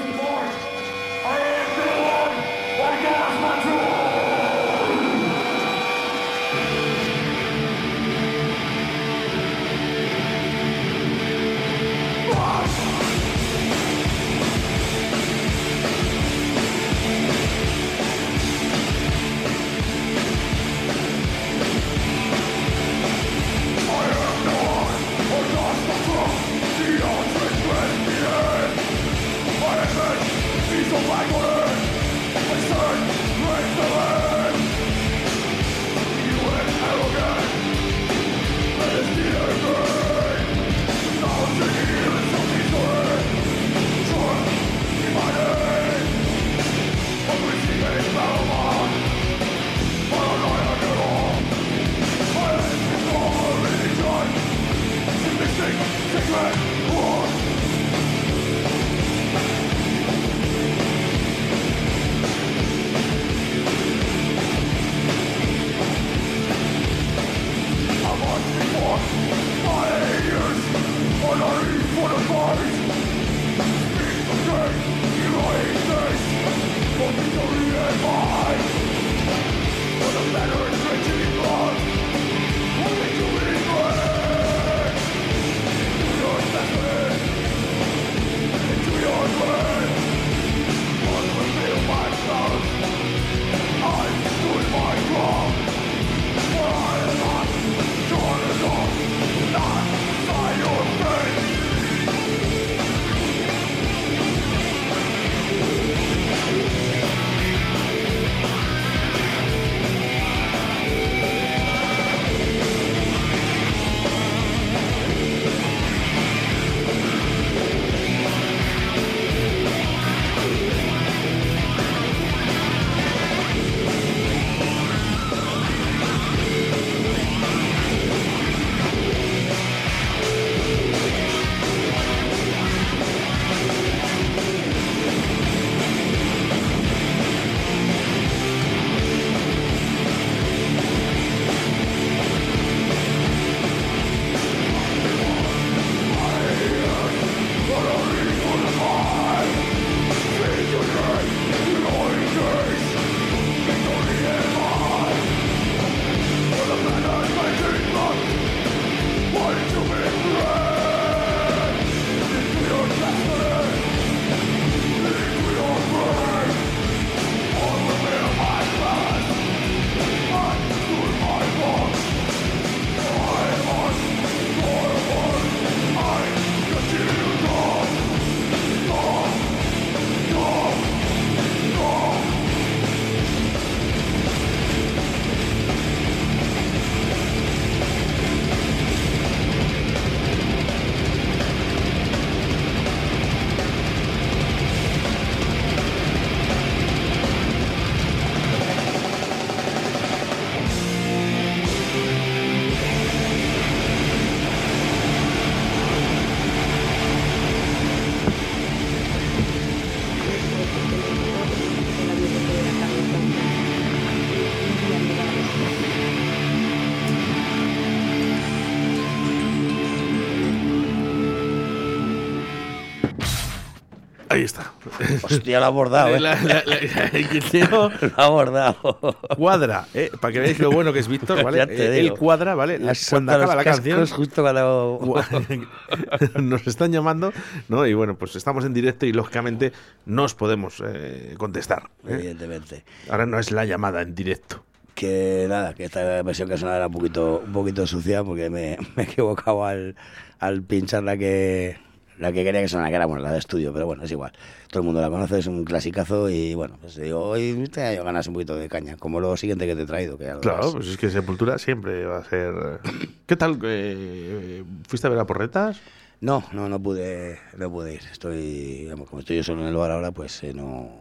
Hostia, lo ha abordado, ¿eh? La- la- la- el tío <laughs> Lo ha abordado. cuadra, ¿eh? para que veáis lo bueno que es Víctor, ¿vale? Eh, digo. cuadra, ¿vale? Cuando acaba la canción, justo cuando... <laughs> nos están llamando, ¿no? Y bueno, pues estamos en directo y lógicamente no os podemos eh, contestar. ¿eh? Evidentemente. Ahora no es la llamada en directo. Que nada, que esta versión que sonaba era un poquito, un poquito sucia porque me, <laughs> me he equivocado al, al pinchar la que la que quería que sonara, que era bueno, la de estudio, pero bueno, es igual. Todo el mundo la conoce, es un clasicazo y bueno, pues digo, hoy te año ganas un poquito de caña, como lo siguiente que te he traído. Que Claro, pues es que Sepultura siempre va a ser... ¿Qué tal? eh, ¿Fuiste a ver a Porretas? No, no, no pude, no pude ir. Estoy, vamos, como estoy yo solo en el bar ahora, pues eh, no,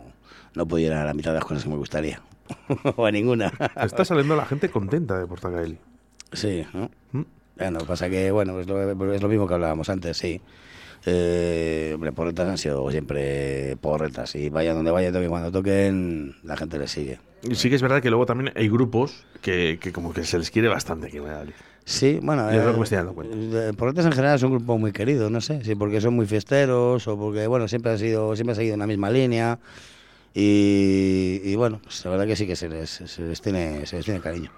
no pude ir a la mitad de las cosas que me gustaría. <laughs> o a ninguna. Está saliendo la gente contenta de Portacaeli. Sí, ¿no? ¿Mm? Bueno, pasa que, bueno, es lo, es lo mismo que hablábamos antes, sí. Eh, hombre, porretas han sido siempre porretas. Y vaya donde vaya, toque cuando toquen, la gente les sigue. Y sí que es verdad que luego también hay grupos que, que como que se les quiere bastante aquí en Valladolid. Sí, bueno, es lo eh, que me estoy dando cuenta. eh, Porretas en general es un grupo muy querido, no sé, si porque son muy fiesteros o porque, bueno, siempre ha sido, siempre ha seguido en la misma línea y, y, bueno, pues la verdad que sí que se les, se les tiene, se les tiene cariño.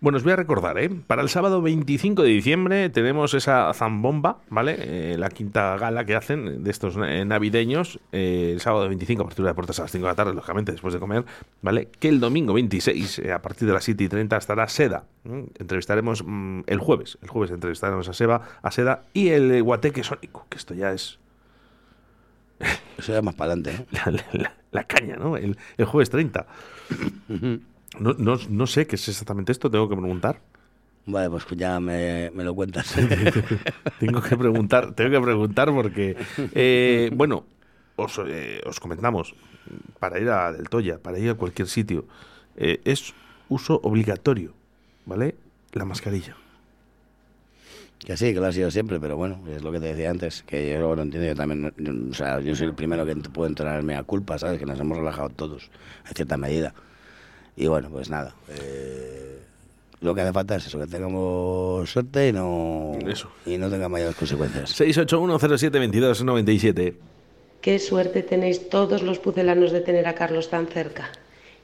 Bueno, os voy a recordar, ¿eh? Para el sábado 25 de diciembre tenemos esa zambomba, ¿vale? Eh, la quinta gala que hacen de estos eh, navideños. eh, el sábado 25 a partir de las puertas a las 5 de la tarde, lógicamente, después de comer, ¿vale? Que el domingo 26, eh, a partir de las 7 y 30, estará Seda. Entrevistaremos mm, el jueves. El jueves entrevistaremos a, Seba, a Seda y el Guateque Sónico, que esto ya es Eso ya más para adelante, ¿eh? <laughs> la, la- la caña, ¿no? El, el jueves 30. No, no, no sé qué es exactamente esto, tengo que preguntar. Vale, pues ya me, me lo cuentas. <laughs> tengo que preguntar, tengo que preguntar porque, eh, bueno, os, eh, os comentamos, para ir a Del Toya, para ir a cualquier sitio, eh, es uso obligatorio, ¿vale? La mascarilla. Que sí, que lo ha sido siempre, pero bueno, es lo que te decía antes, que yo lo entiendo, yo también, yo- o sea, yo soy el primero que puedo entrenarme a culpa, ¿sabes? Que nos hemos relajado todos, en cierta medida. Y bueno, pues nada, eh, lo que hace falta es eso, que tengamos suerte y no, y no tenga mayores consecuencias. 681072297. Qué suerte tenéis todos los pucelanos de tener a Carlos tan cerca.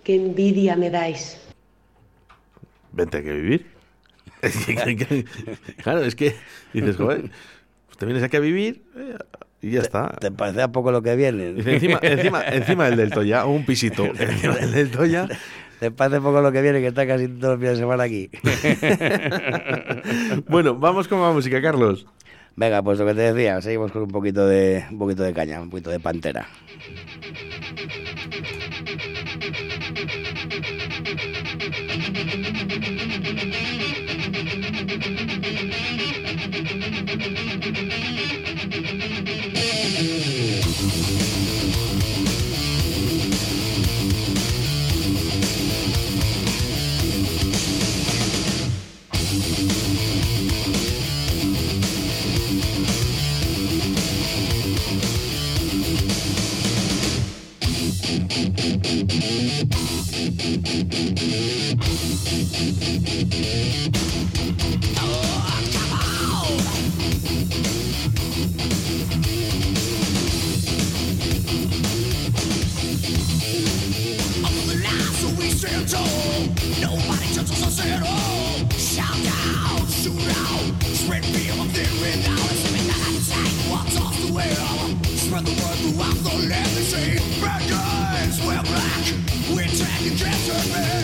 Qué envidia me dais. Vente que vivir. <laughs> claro, es que dices, joder, pues te vienes aquí a vivir eh, y ya está. ¿Te parece a poco lo que viene? Encima, encima, encima del del Toya, un pisito. <laughs> Encima del del Toya. ¿Te parece poco lo que viene que está casi todos los fines de semana aquí? <laughs> bueno, vamos con más música, Carlos. Venga, pues lo que te decía, seguimos con un poquito de, un poquito de caña, un poquito de pantera. Nobody touches us at all. Yeah.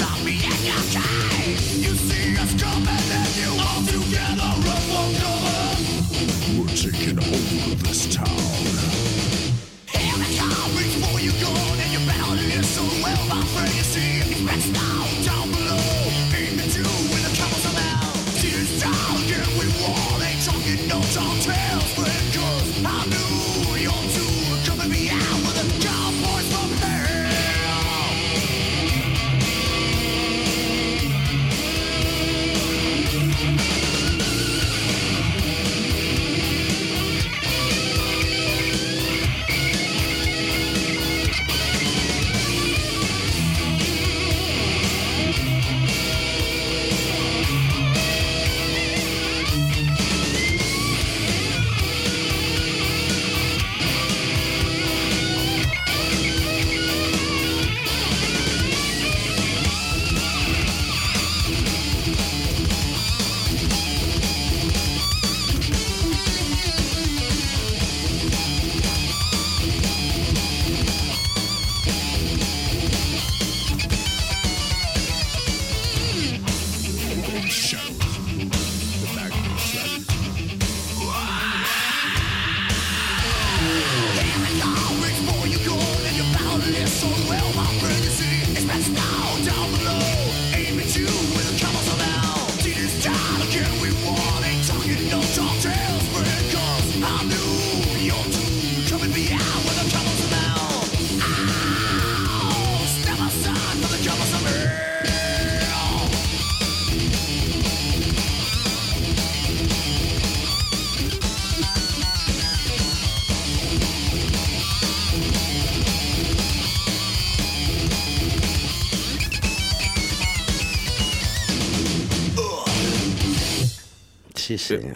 Sí, sí.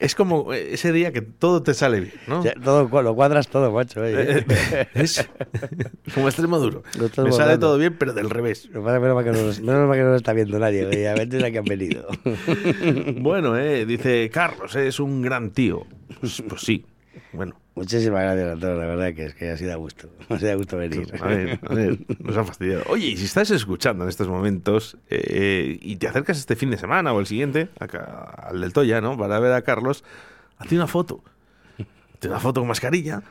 Es como ese día que todo te sale bien, ¿no? Ya, todo, lo cuadras todo, macho. oye. Eh, es <laughs> como extremo duro. Me sale todo bien, pero del revés. Que pasa es que menos que no nos- menos mal que no lo está viendo nadie. oye, A ver a que han venido. <laughs> Bueno, eh, dice Carlos, eh, es un gran tío. Pues, pues sí. Bueno. Muchísimas gracias a todos, la verdad que es que así da gusto. <laughs> Así da gusto venir. A ver, a ver, nos han fastidiado. Oye, y si estás escuchando en estos momentos eh, y te acercas este fin de semana o el siguiente, acá, al del Toya, ¿no? Para ver a Carlos, hazte una foto. Hazte una foto con mascarilla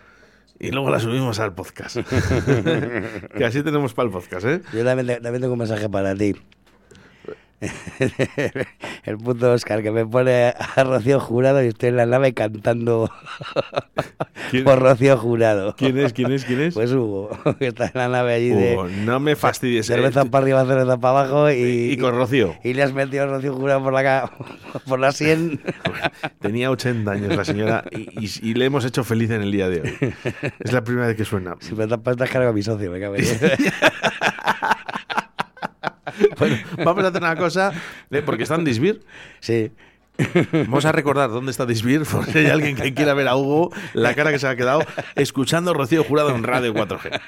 y luego la subimos al podcast. <laughs> que así tenemos para el podcast, ¿eh? Yo también tengo un mensaje para ti. <laughs> El puto Oscar que me pone a Rocío Jurado y estoy en la nave cantando por Rocío Jurado. ¿Quién es? ¿Quién es? ¿Quién es? Pues Hugo, <laughs> que está en la nave allí de Hugo, no me fastidies. eh. cerveza para arriba, cerveza para abajo y, Y con Rocío. y le has metido a Rocío Jurado por la, <laughs> por la sien. Tenía 80 años la señora y, y- y le hemos hecho feliz en el día de hoy. Es la primera vez que suena. Si me tapas, te cargo a mi socio, me cabe. <laughs> Bueno, vamos a hacer una cosa, eh, porque está en Disbir. Sí. Vamos a recordar dónde está Disbir, porque hay alguien que quiera ver a Hugo, la cara que se ha quedado, escuchando Rocío Jurado en Radio 4G.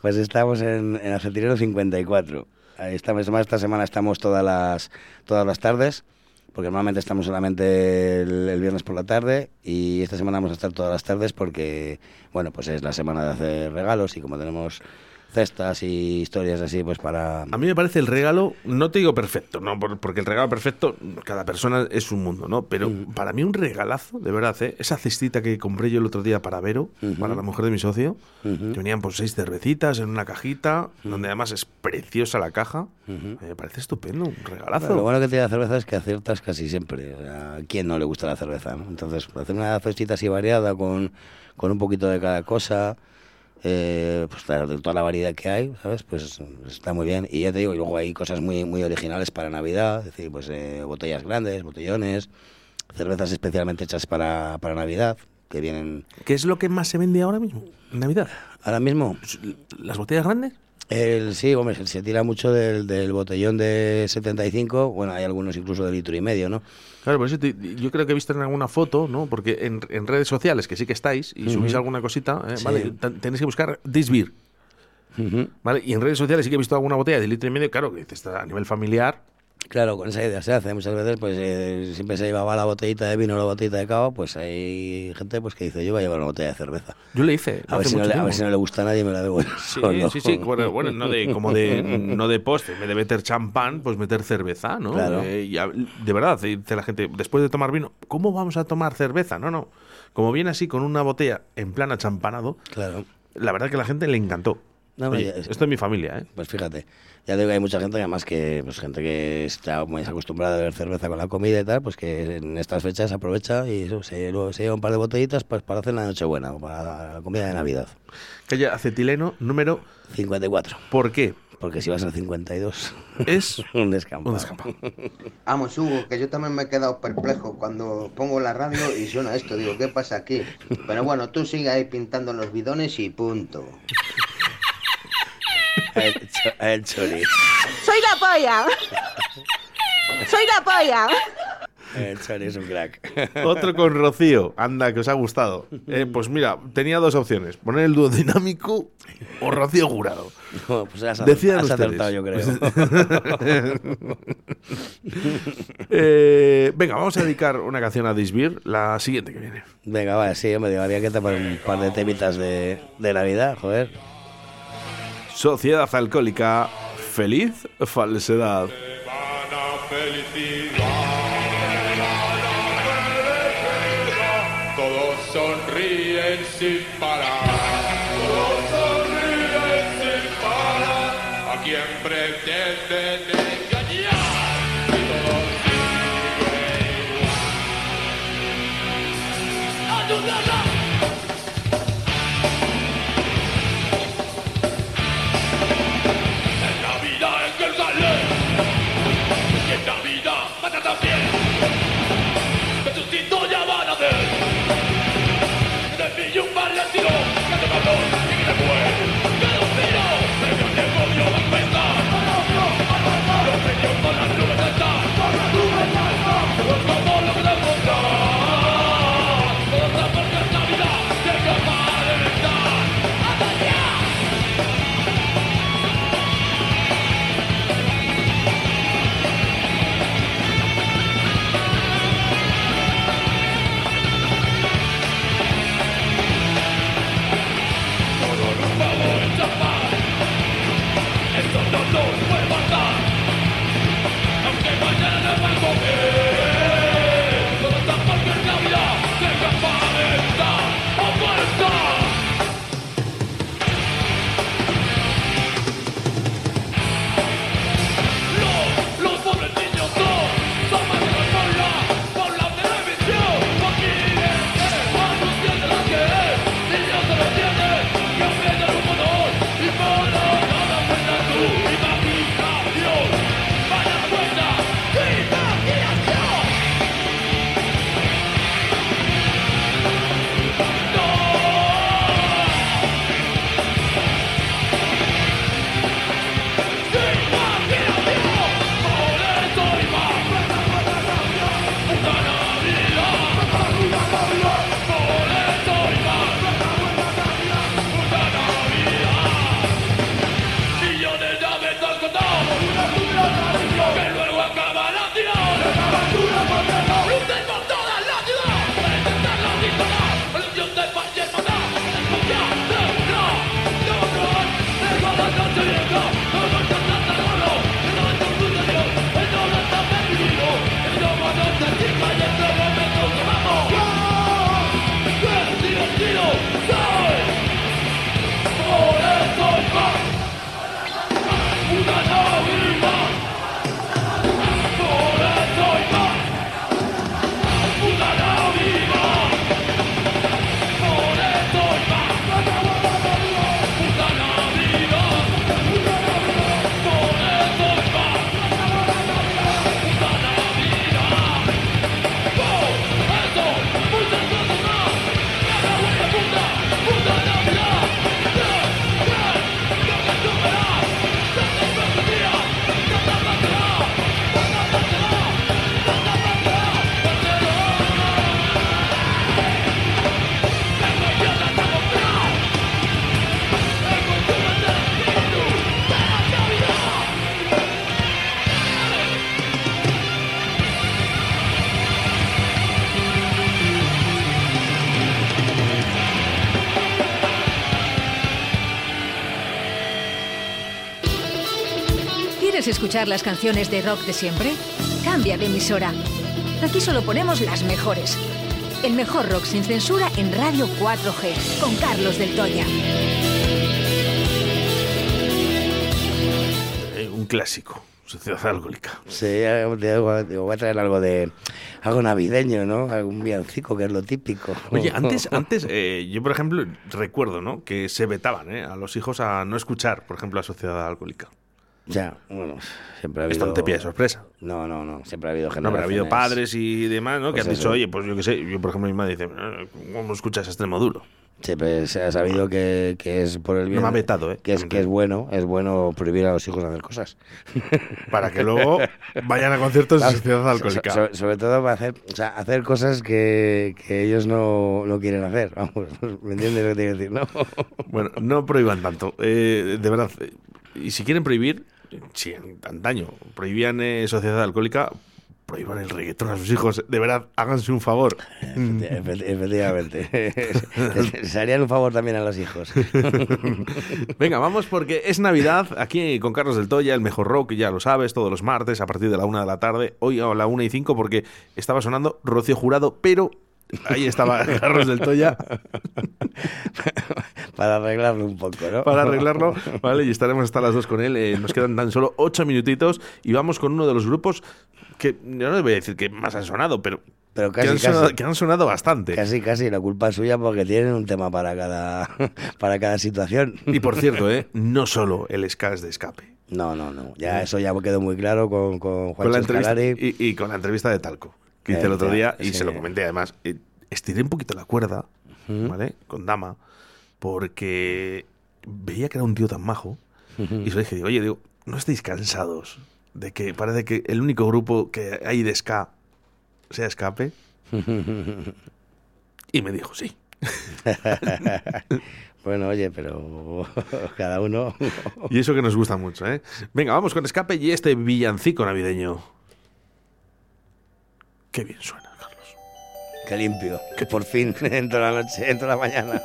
Pues estamos en, en Acetinero 54. Ahí estamos, esta semana estamos todas las, todas las tardes, porque normalmente estamos solamente el, el viernes por la tarde y esta semana vamos a estar todas las tardes porque, bueno, pues es la semana de hacer regalos y como tenemos cestas y historias así, pues para... A mí me parece el regalo, no te digo perfecto, no Por- porque el regalo perfecto, cada persona es un mundo, ¿no? Pero para mí un regalazo, de verdad, ¿eh? esa cestita que compré yo el otro día para Vero, para la mujer de mi socio, que venían por seis cervecitas en una cajita, donde además es preciosa la caja, me parece estupendo, un regalazo. Bueno, lo bueno que tiene la cerveza es que aciertas casi siempre. O sea, ¿A quién no le gusta la cerveza? no? Entonces, hacer una cestita así variada con, con un poquito de cada cosa, eh, pues claro, de toda la variedad que hay, ¿sabes? Pues está muy bien. Y ya te digo, y luego hay cosas muy, muy originales para Navidad, es decir, pues eh, botellas grandes, botellones, cervezas especialmente hechas para, para Navidad, que vienen... ¿Qué es lo que más se vende ahora mismo, en Navidad? ¿Ahora mismo? ¿Las botellas grandes? El, sí, hombre, se, se tira mucho del, del botellón de 75, bueno, hay algunos incluso de litro y medio, ¿no? Claro, por eso te- yo creo que he visto en alguna foto, ¿no? Porque en, en redes sociales, que sí que estáis, y subís alguna cosita, ¿eh? Sí. ¿vale? Ten- Tenéis que buscar Disbeer. ¿Vale? Y en redes sociales sí que he visto alguna botella de litro y medio, claro, que está a nivel familiar. Claro, con esa idea se hace. Muchas veces, pues eh, siempre se llevaba la botellita de vino o la botellita de cava, pues hay gente pues que dice, yo voy a llevar una botella de cerveza. Yo le hice. A ver, si no, le, a ver tiempo. si no le gusta a nadie, me la bebo. yo Sí, solo. sí, sí. Bueno, bueno, no de, como de, <laughs> no de postre, en vez de meter champán, pues meter cerveza, ¿no? Claro. Eh, y a- de verdad, dice la gente, después de tomar vino, ¿cómo vamos a tomar cerveza? No, no. Como viene así con una botella en plan achampanado, Claro. la verdad que a la gente le encantó. No, Oye, esto es mi familia, ¿eh? Pues fíjate, ya digo que hay mucha gente, además que pues gente que está muy acostumbrada a beber cerveza con la comida y tal, pues que en estas fechas aprovecha y eso, se, luego se lleva un par de botellitas pues para hacer la Nochebuena o para la comida de Navidad. Calle acetileno número 54. ¿Por qué? Porque si vas al 52 es <laughs> un descampo. Un descampado. Vamos, Hugo, que yo también me he quedado perplejo cuando pongo la radio y suena esto. Digo, ¿qué pasa aquí? Pero bueno, tú sigue ahí pintando los bidones y punto. <laughs> El, el. ¡Soy la polla! ¡Soy la polla! El chori es un crack. Otro con Rocío. Anda, que os ha gustado. Eh, pues mira, tenía dos opciones. Poner el dúo dinámico o Rocío Jurado. No, pues has, has ustedes. acertado, yo creo. Eh, <laughs> venga, vamos a dedicar una canción a Disbir, la siguiente que viene. Venga, va, sí, hombre, digo, había que tapar un par de temitas de, de Navidad, joder. Sociedad Alcohólica, feliz falsedad. Todos sonríen sin parar. Todos sonríen sin parar. A quien pretenden escuchar las canciones de rock de siempre? Cambia de emisora. Aquí solo ponemos las mejores. El mejor rock sin censura en Radio 4G, con Carlos del Toya. Eh, un clásico, Sociedad Alcohólica. Sí, algo- digo, digo, voy a traer algo de algo navideño, ¿no? Algún villancico, que es lo típico. Oye, <laughs> antes, antes eh, yo por ejemplo recuerdo, ¿no? Que se vetaban ¿eh? a los hijos a no escuchar, por ejemplo, a Sociedad Alcohólica. Ya, bueno, siempre ha habido... Esto no te pilla de sorpresa. No, no, no, siempre ha habido No, pero ha habido padres y demás, ¿no? Que Pues han dicho, oye, pues yo qué sé, yo por ejemplo mi madre dice, "Eh, ¿cómo escuchas extremo duro? Siempre se ha sabido que, que es por el bien. me ha vetado, ¿eh? Que es, que es bueno, es bueno prohibir a los hijos hacer cosas. <laughs> Para que luego vayan a conciertos de Claro, Sociedad Alcohólica. so- so- sobre todo para hacer, o sea, hacer cosas que, que ellos no, no quieren hacer. Vamos, ¿me entiendes lo que te quiero decir? No. Bueno, no prohíban tanto. eh, de verdad. eh, Y si quieren prohibir, si en antaño prohibían eh, Sociedad Alcohólica, prohíban el reggaetón a sus hijos. De verdad, háganse un favor. Efe- Efectivamente. <laughs> Se harían un favor también a los hijos. <laughs> Venga, vamos porque es Navidad aquí con Carlos del Toya, el mejor rock, ya lo sabes, todos los martes a partir de la una de la tarde. Hoy a la una y cinco porque estaba sonando Rocío Jurado, pero ahí estaba Carlos del Toya <laughs> Para arreglarlo un poco, ¿no? para arreglarlo, ¿vale? Y estaremos hasta las dos con él. Eh, nos quedan tan solo ocho minutitos y vamos con uno de los grupos que yo no les voy a decir que más han sonado, pero, Pero que, han casi. sonado, que han sonado bastante. Casi, casi, la culpa es suya porque tienen un tema para cada, <laughs> para cada situación. Y por cierto, ¿eh? <laughs> no solo el ska es de escape. No, no, no. Ya eso ya quedó muy claro con, con Juan Con la y, y con la entrevista de Talco, que hice el otro día y sí. se lo comenté además. eh, estiré un poquito la cuerda, ¿vale? Con Dama, porque veía que era un tío tan majo. Y se lo dije, digo, oye, digo, ¿no estáis cansados de que parece que el único grupo que hay de ska sea escape? Y me dijo, sí. <laughs> bueno, oye, pero <laughs> cada uno. Y eso que nos gusta mucho, ¿eh? Venga, vamos con escape y este villancico navideño. Qué bien suena. Qué limpio. Que por fin <laughs> entro la noche, entro la mañana.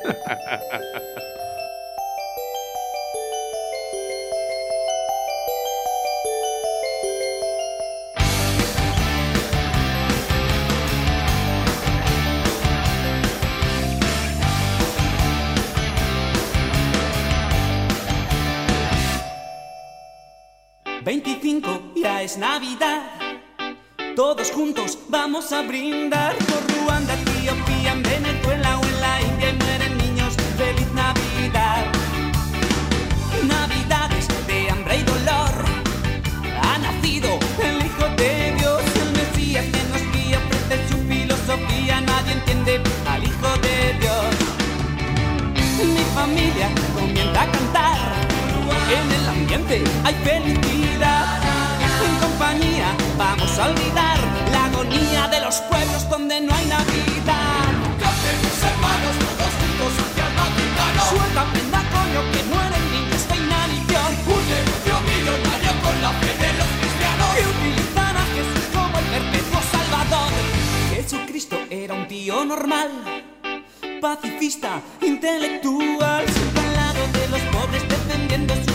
25 ya es Navidad. Todos juntos vamos a brindar por Ruanda, Etiopía, en Venezuela o en la India y mueren niños. ¡Feliz Navidad! Navidades de hambre y dolor. Ha nacido el Hijo de Dios, el Mesías que nos guía, ofrece su filosofía. Nadie entiende al Hijo de Dios. Mi familia comienza a cantar. En el ambiente hay felicidad. Vamos a olvidar la agonía de los pueblos donde no hay Navidad. mis hermanos, todos juntos hacia el Vaticano. Suelta prenda coño que mueren niños de inanición. Un negocio millonario con la fe de los cristianos. Que utilizan a Jesús como el perpetuo salvador. Jesucristo era un tío normal pacifista, intelectual, siempre al lado de los pobres, defendiendo sus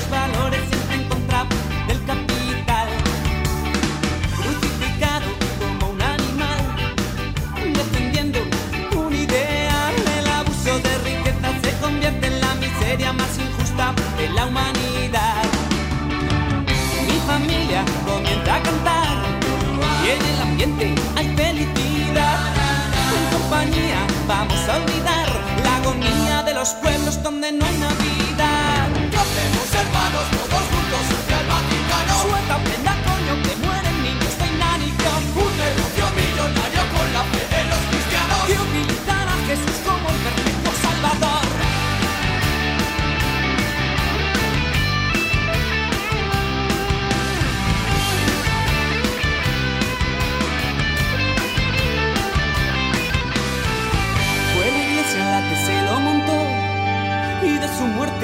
humanidad. Mi familia comienza a cantar y en el ambiente hay felicidad. En compañía vamos a olvidar la agonía de los pueblos donde no hay Navidad. Hacemos hermanos todos juntos el Vaticano. Suelta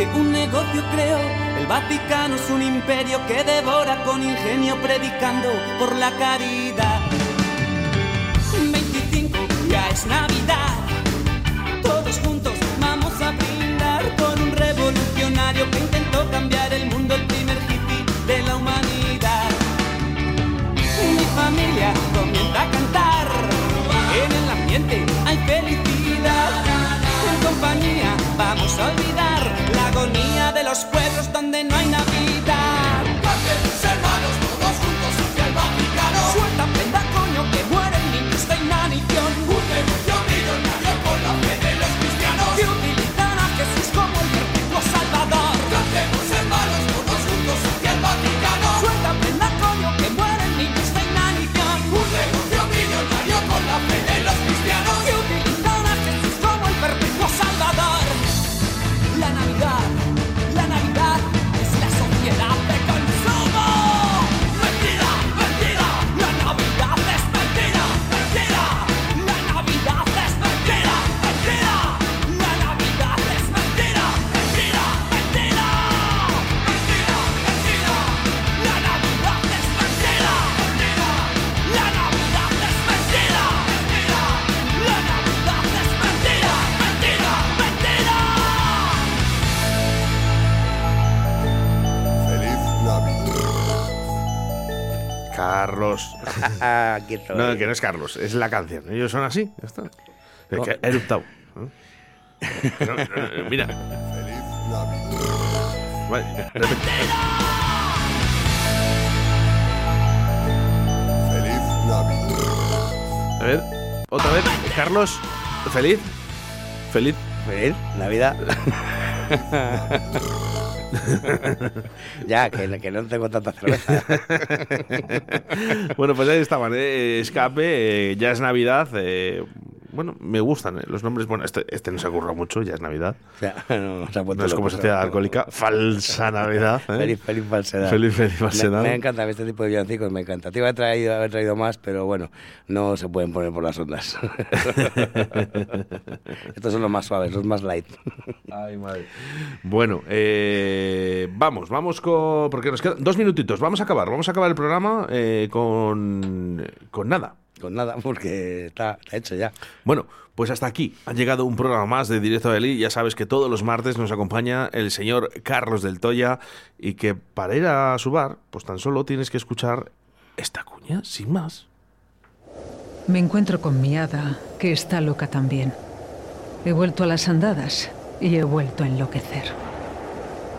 un negocio creo. El Vaticano es un imperio que devora con ingenio predicando por la caridad. 25 ya es Navidad. Todos juntos vamos a brindar por un revolucionario que intentó cambiar el mundo, el primer hippie de la humanidad. Mi familia comienza a cantar. En el ambiente hay felicidad. En compañía vamos a olvidar los pueblos donde no hay Navidad. <laughs> no, que no es Carlos, es la canción. Ellos son así, ya está. Es que ha eruptado. ¿no? No, no, no, mira. Vale. Feliz Navidad. A ver, otra vez. Carlos, feliz. Feliz. Feliz Navidad. <laughs> ya, que, no tengo tanta cerveza. <laughs> bueno, pues ahí estaban, ¿eh? Escape, eh, ya es Navidad. eh, bueno, me gustan eh, los nombres. Bueno, este, este no se ocurra mucho, ya es Navidad. <laughs> <laughs> no, se ha puesto No es como sociedad ha- alcohólica. Falsa Navidad. <laughs> ¿eh? Feliz, feliz falsedad. Feliz, feliz falsedad. Me, me encanta este tipo de villancicos, me encanta. Te iba a traído, haber traído más, pero bueno, no se pueden poner por las ondas. Estos son los más suaves, los más light. Ay, madre. Bueno, eh, vamos, vamos con. Porque nos quedan dos minutitos. Vamos a acabar. Vamos a acabar el programa eh, con. Con nada. Con nada, <laughs> porque está, está hecho ya. Bueno, pues hasta aquí ha llegado un programa más de Directo a Delí. Ya sabes que todos los martes nos acompaña el señor Carlos del Toya y que para ir a su bar, pues tan solo tienes que escuchar esta cuña, sin más. Me encuentro con mi hada, que está loca también. He vuelto a las andadas y he vuelto a enloquecer.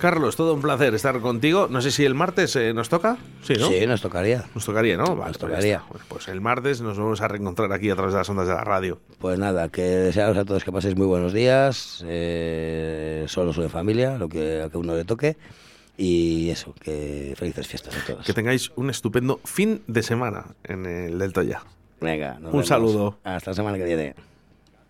Carlos, todo un placer estar contigo. No sé si el martes eh, nos toca. Sí, ¿no? Sí, nos tocaría. Nos tocaría, ¿no? Vale, Nos pues tocaría. pues el martes nos vamos a reencontrar aquí a través de las ondas de la radio. Pues nada, que desearos a todos que paséis muy buenos días, eh, solos o en familia, lo que a que uno le toque. Y eso, que felices fiestas a todos. Que tengáis un estupendo fin de semana en el Delta Ya. Venga, nos Un vemos. saludo. Hasta la semana que viene.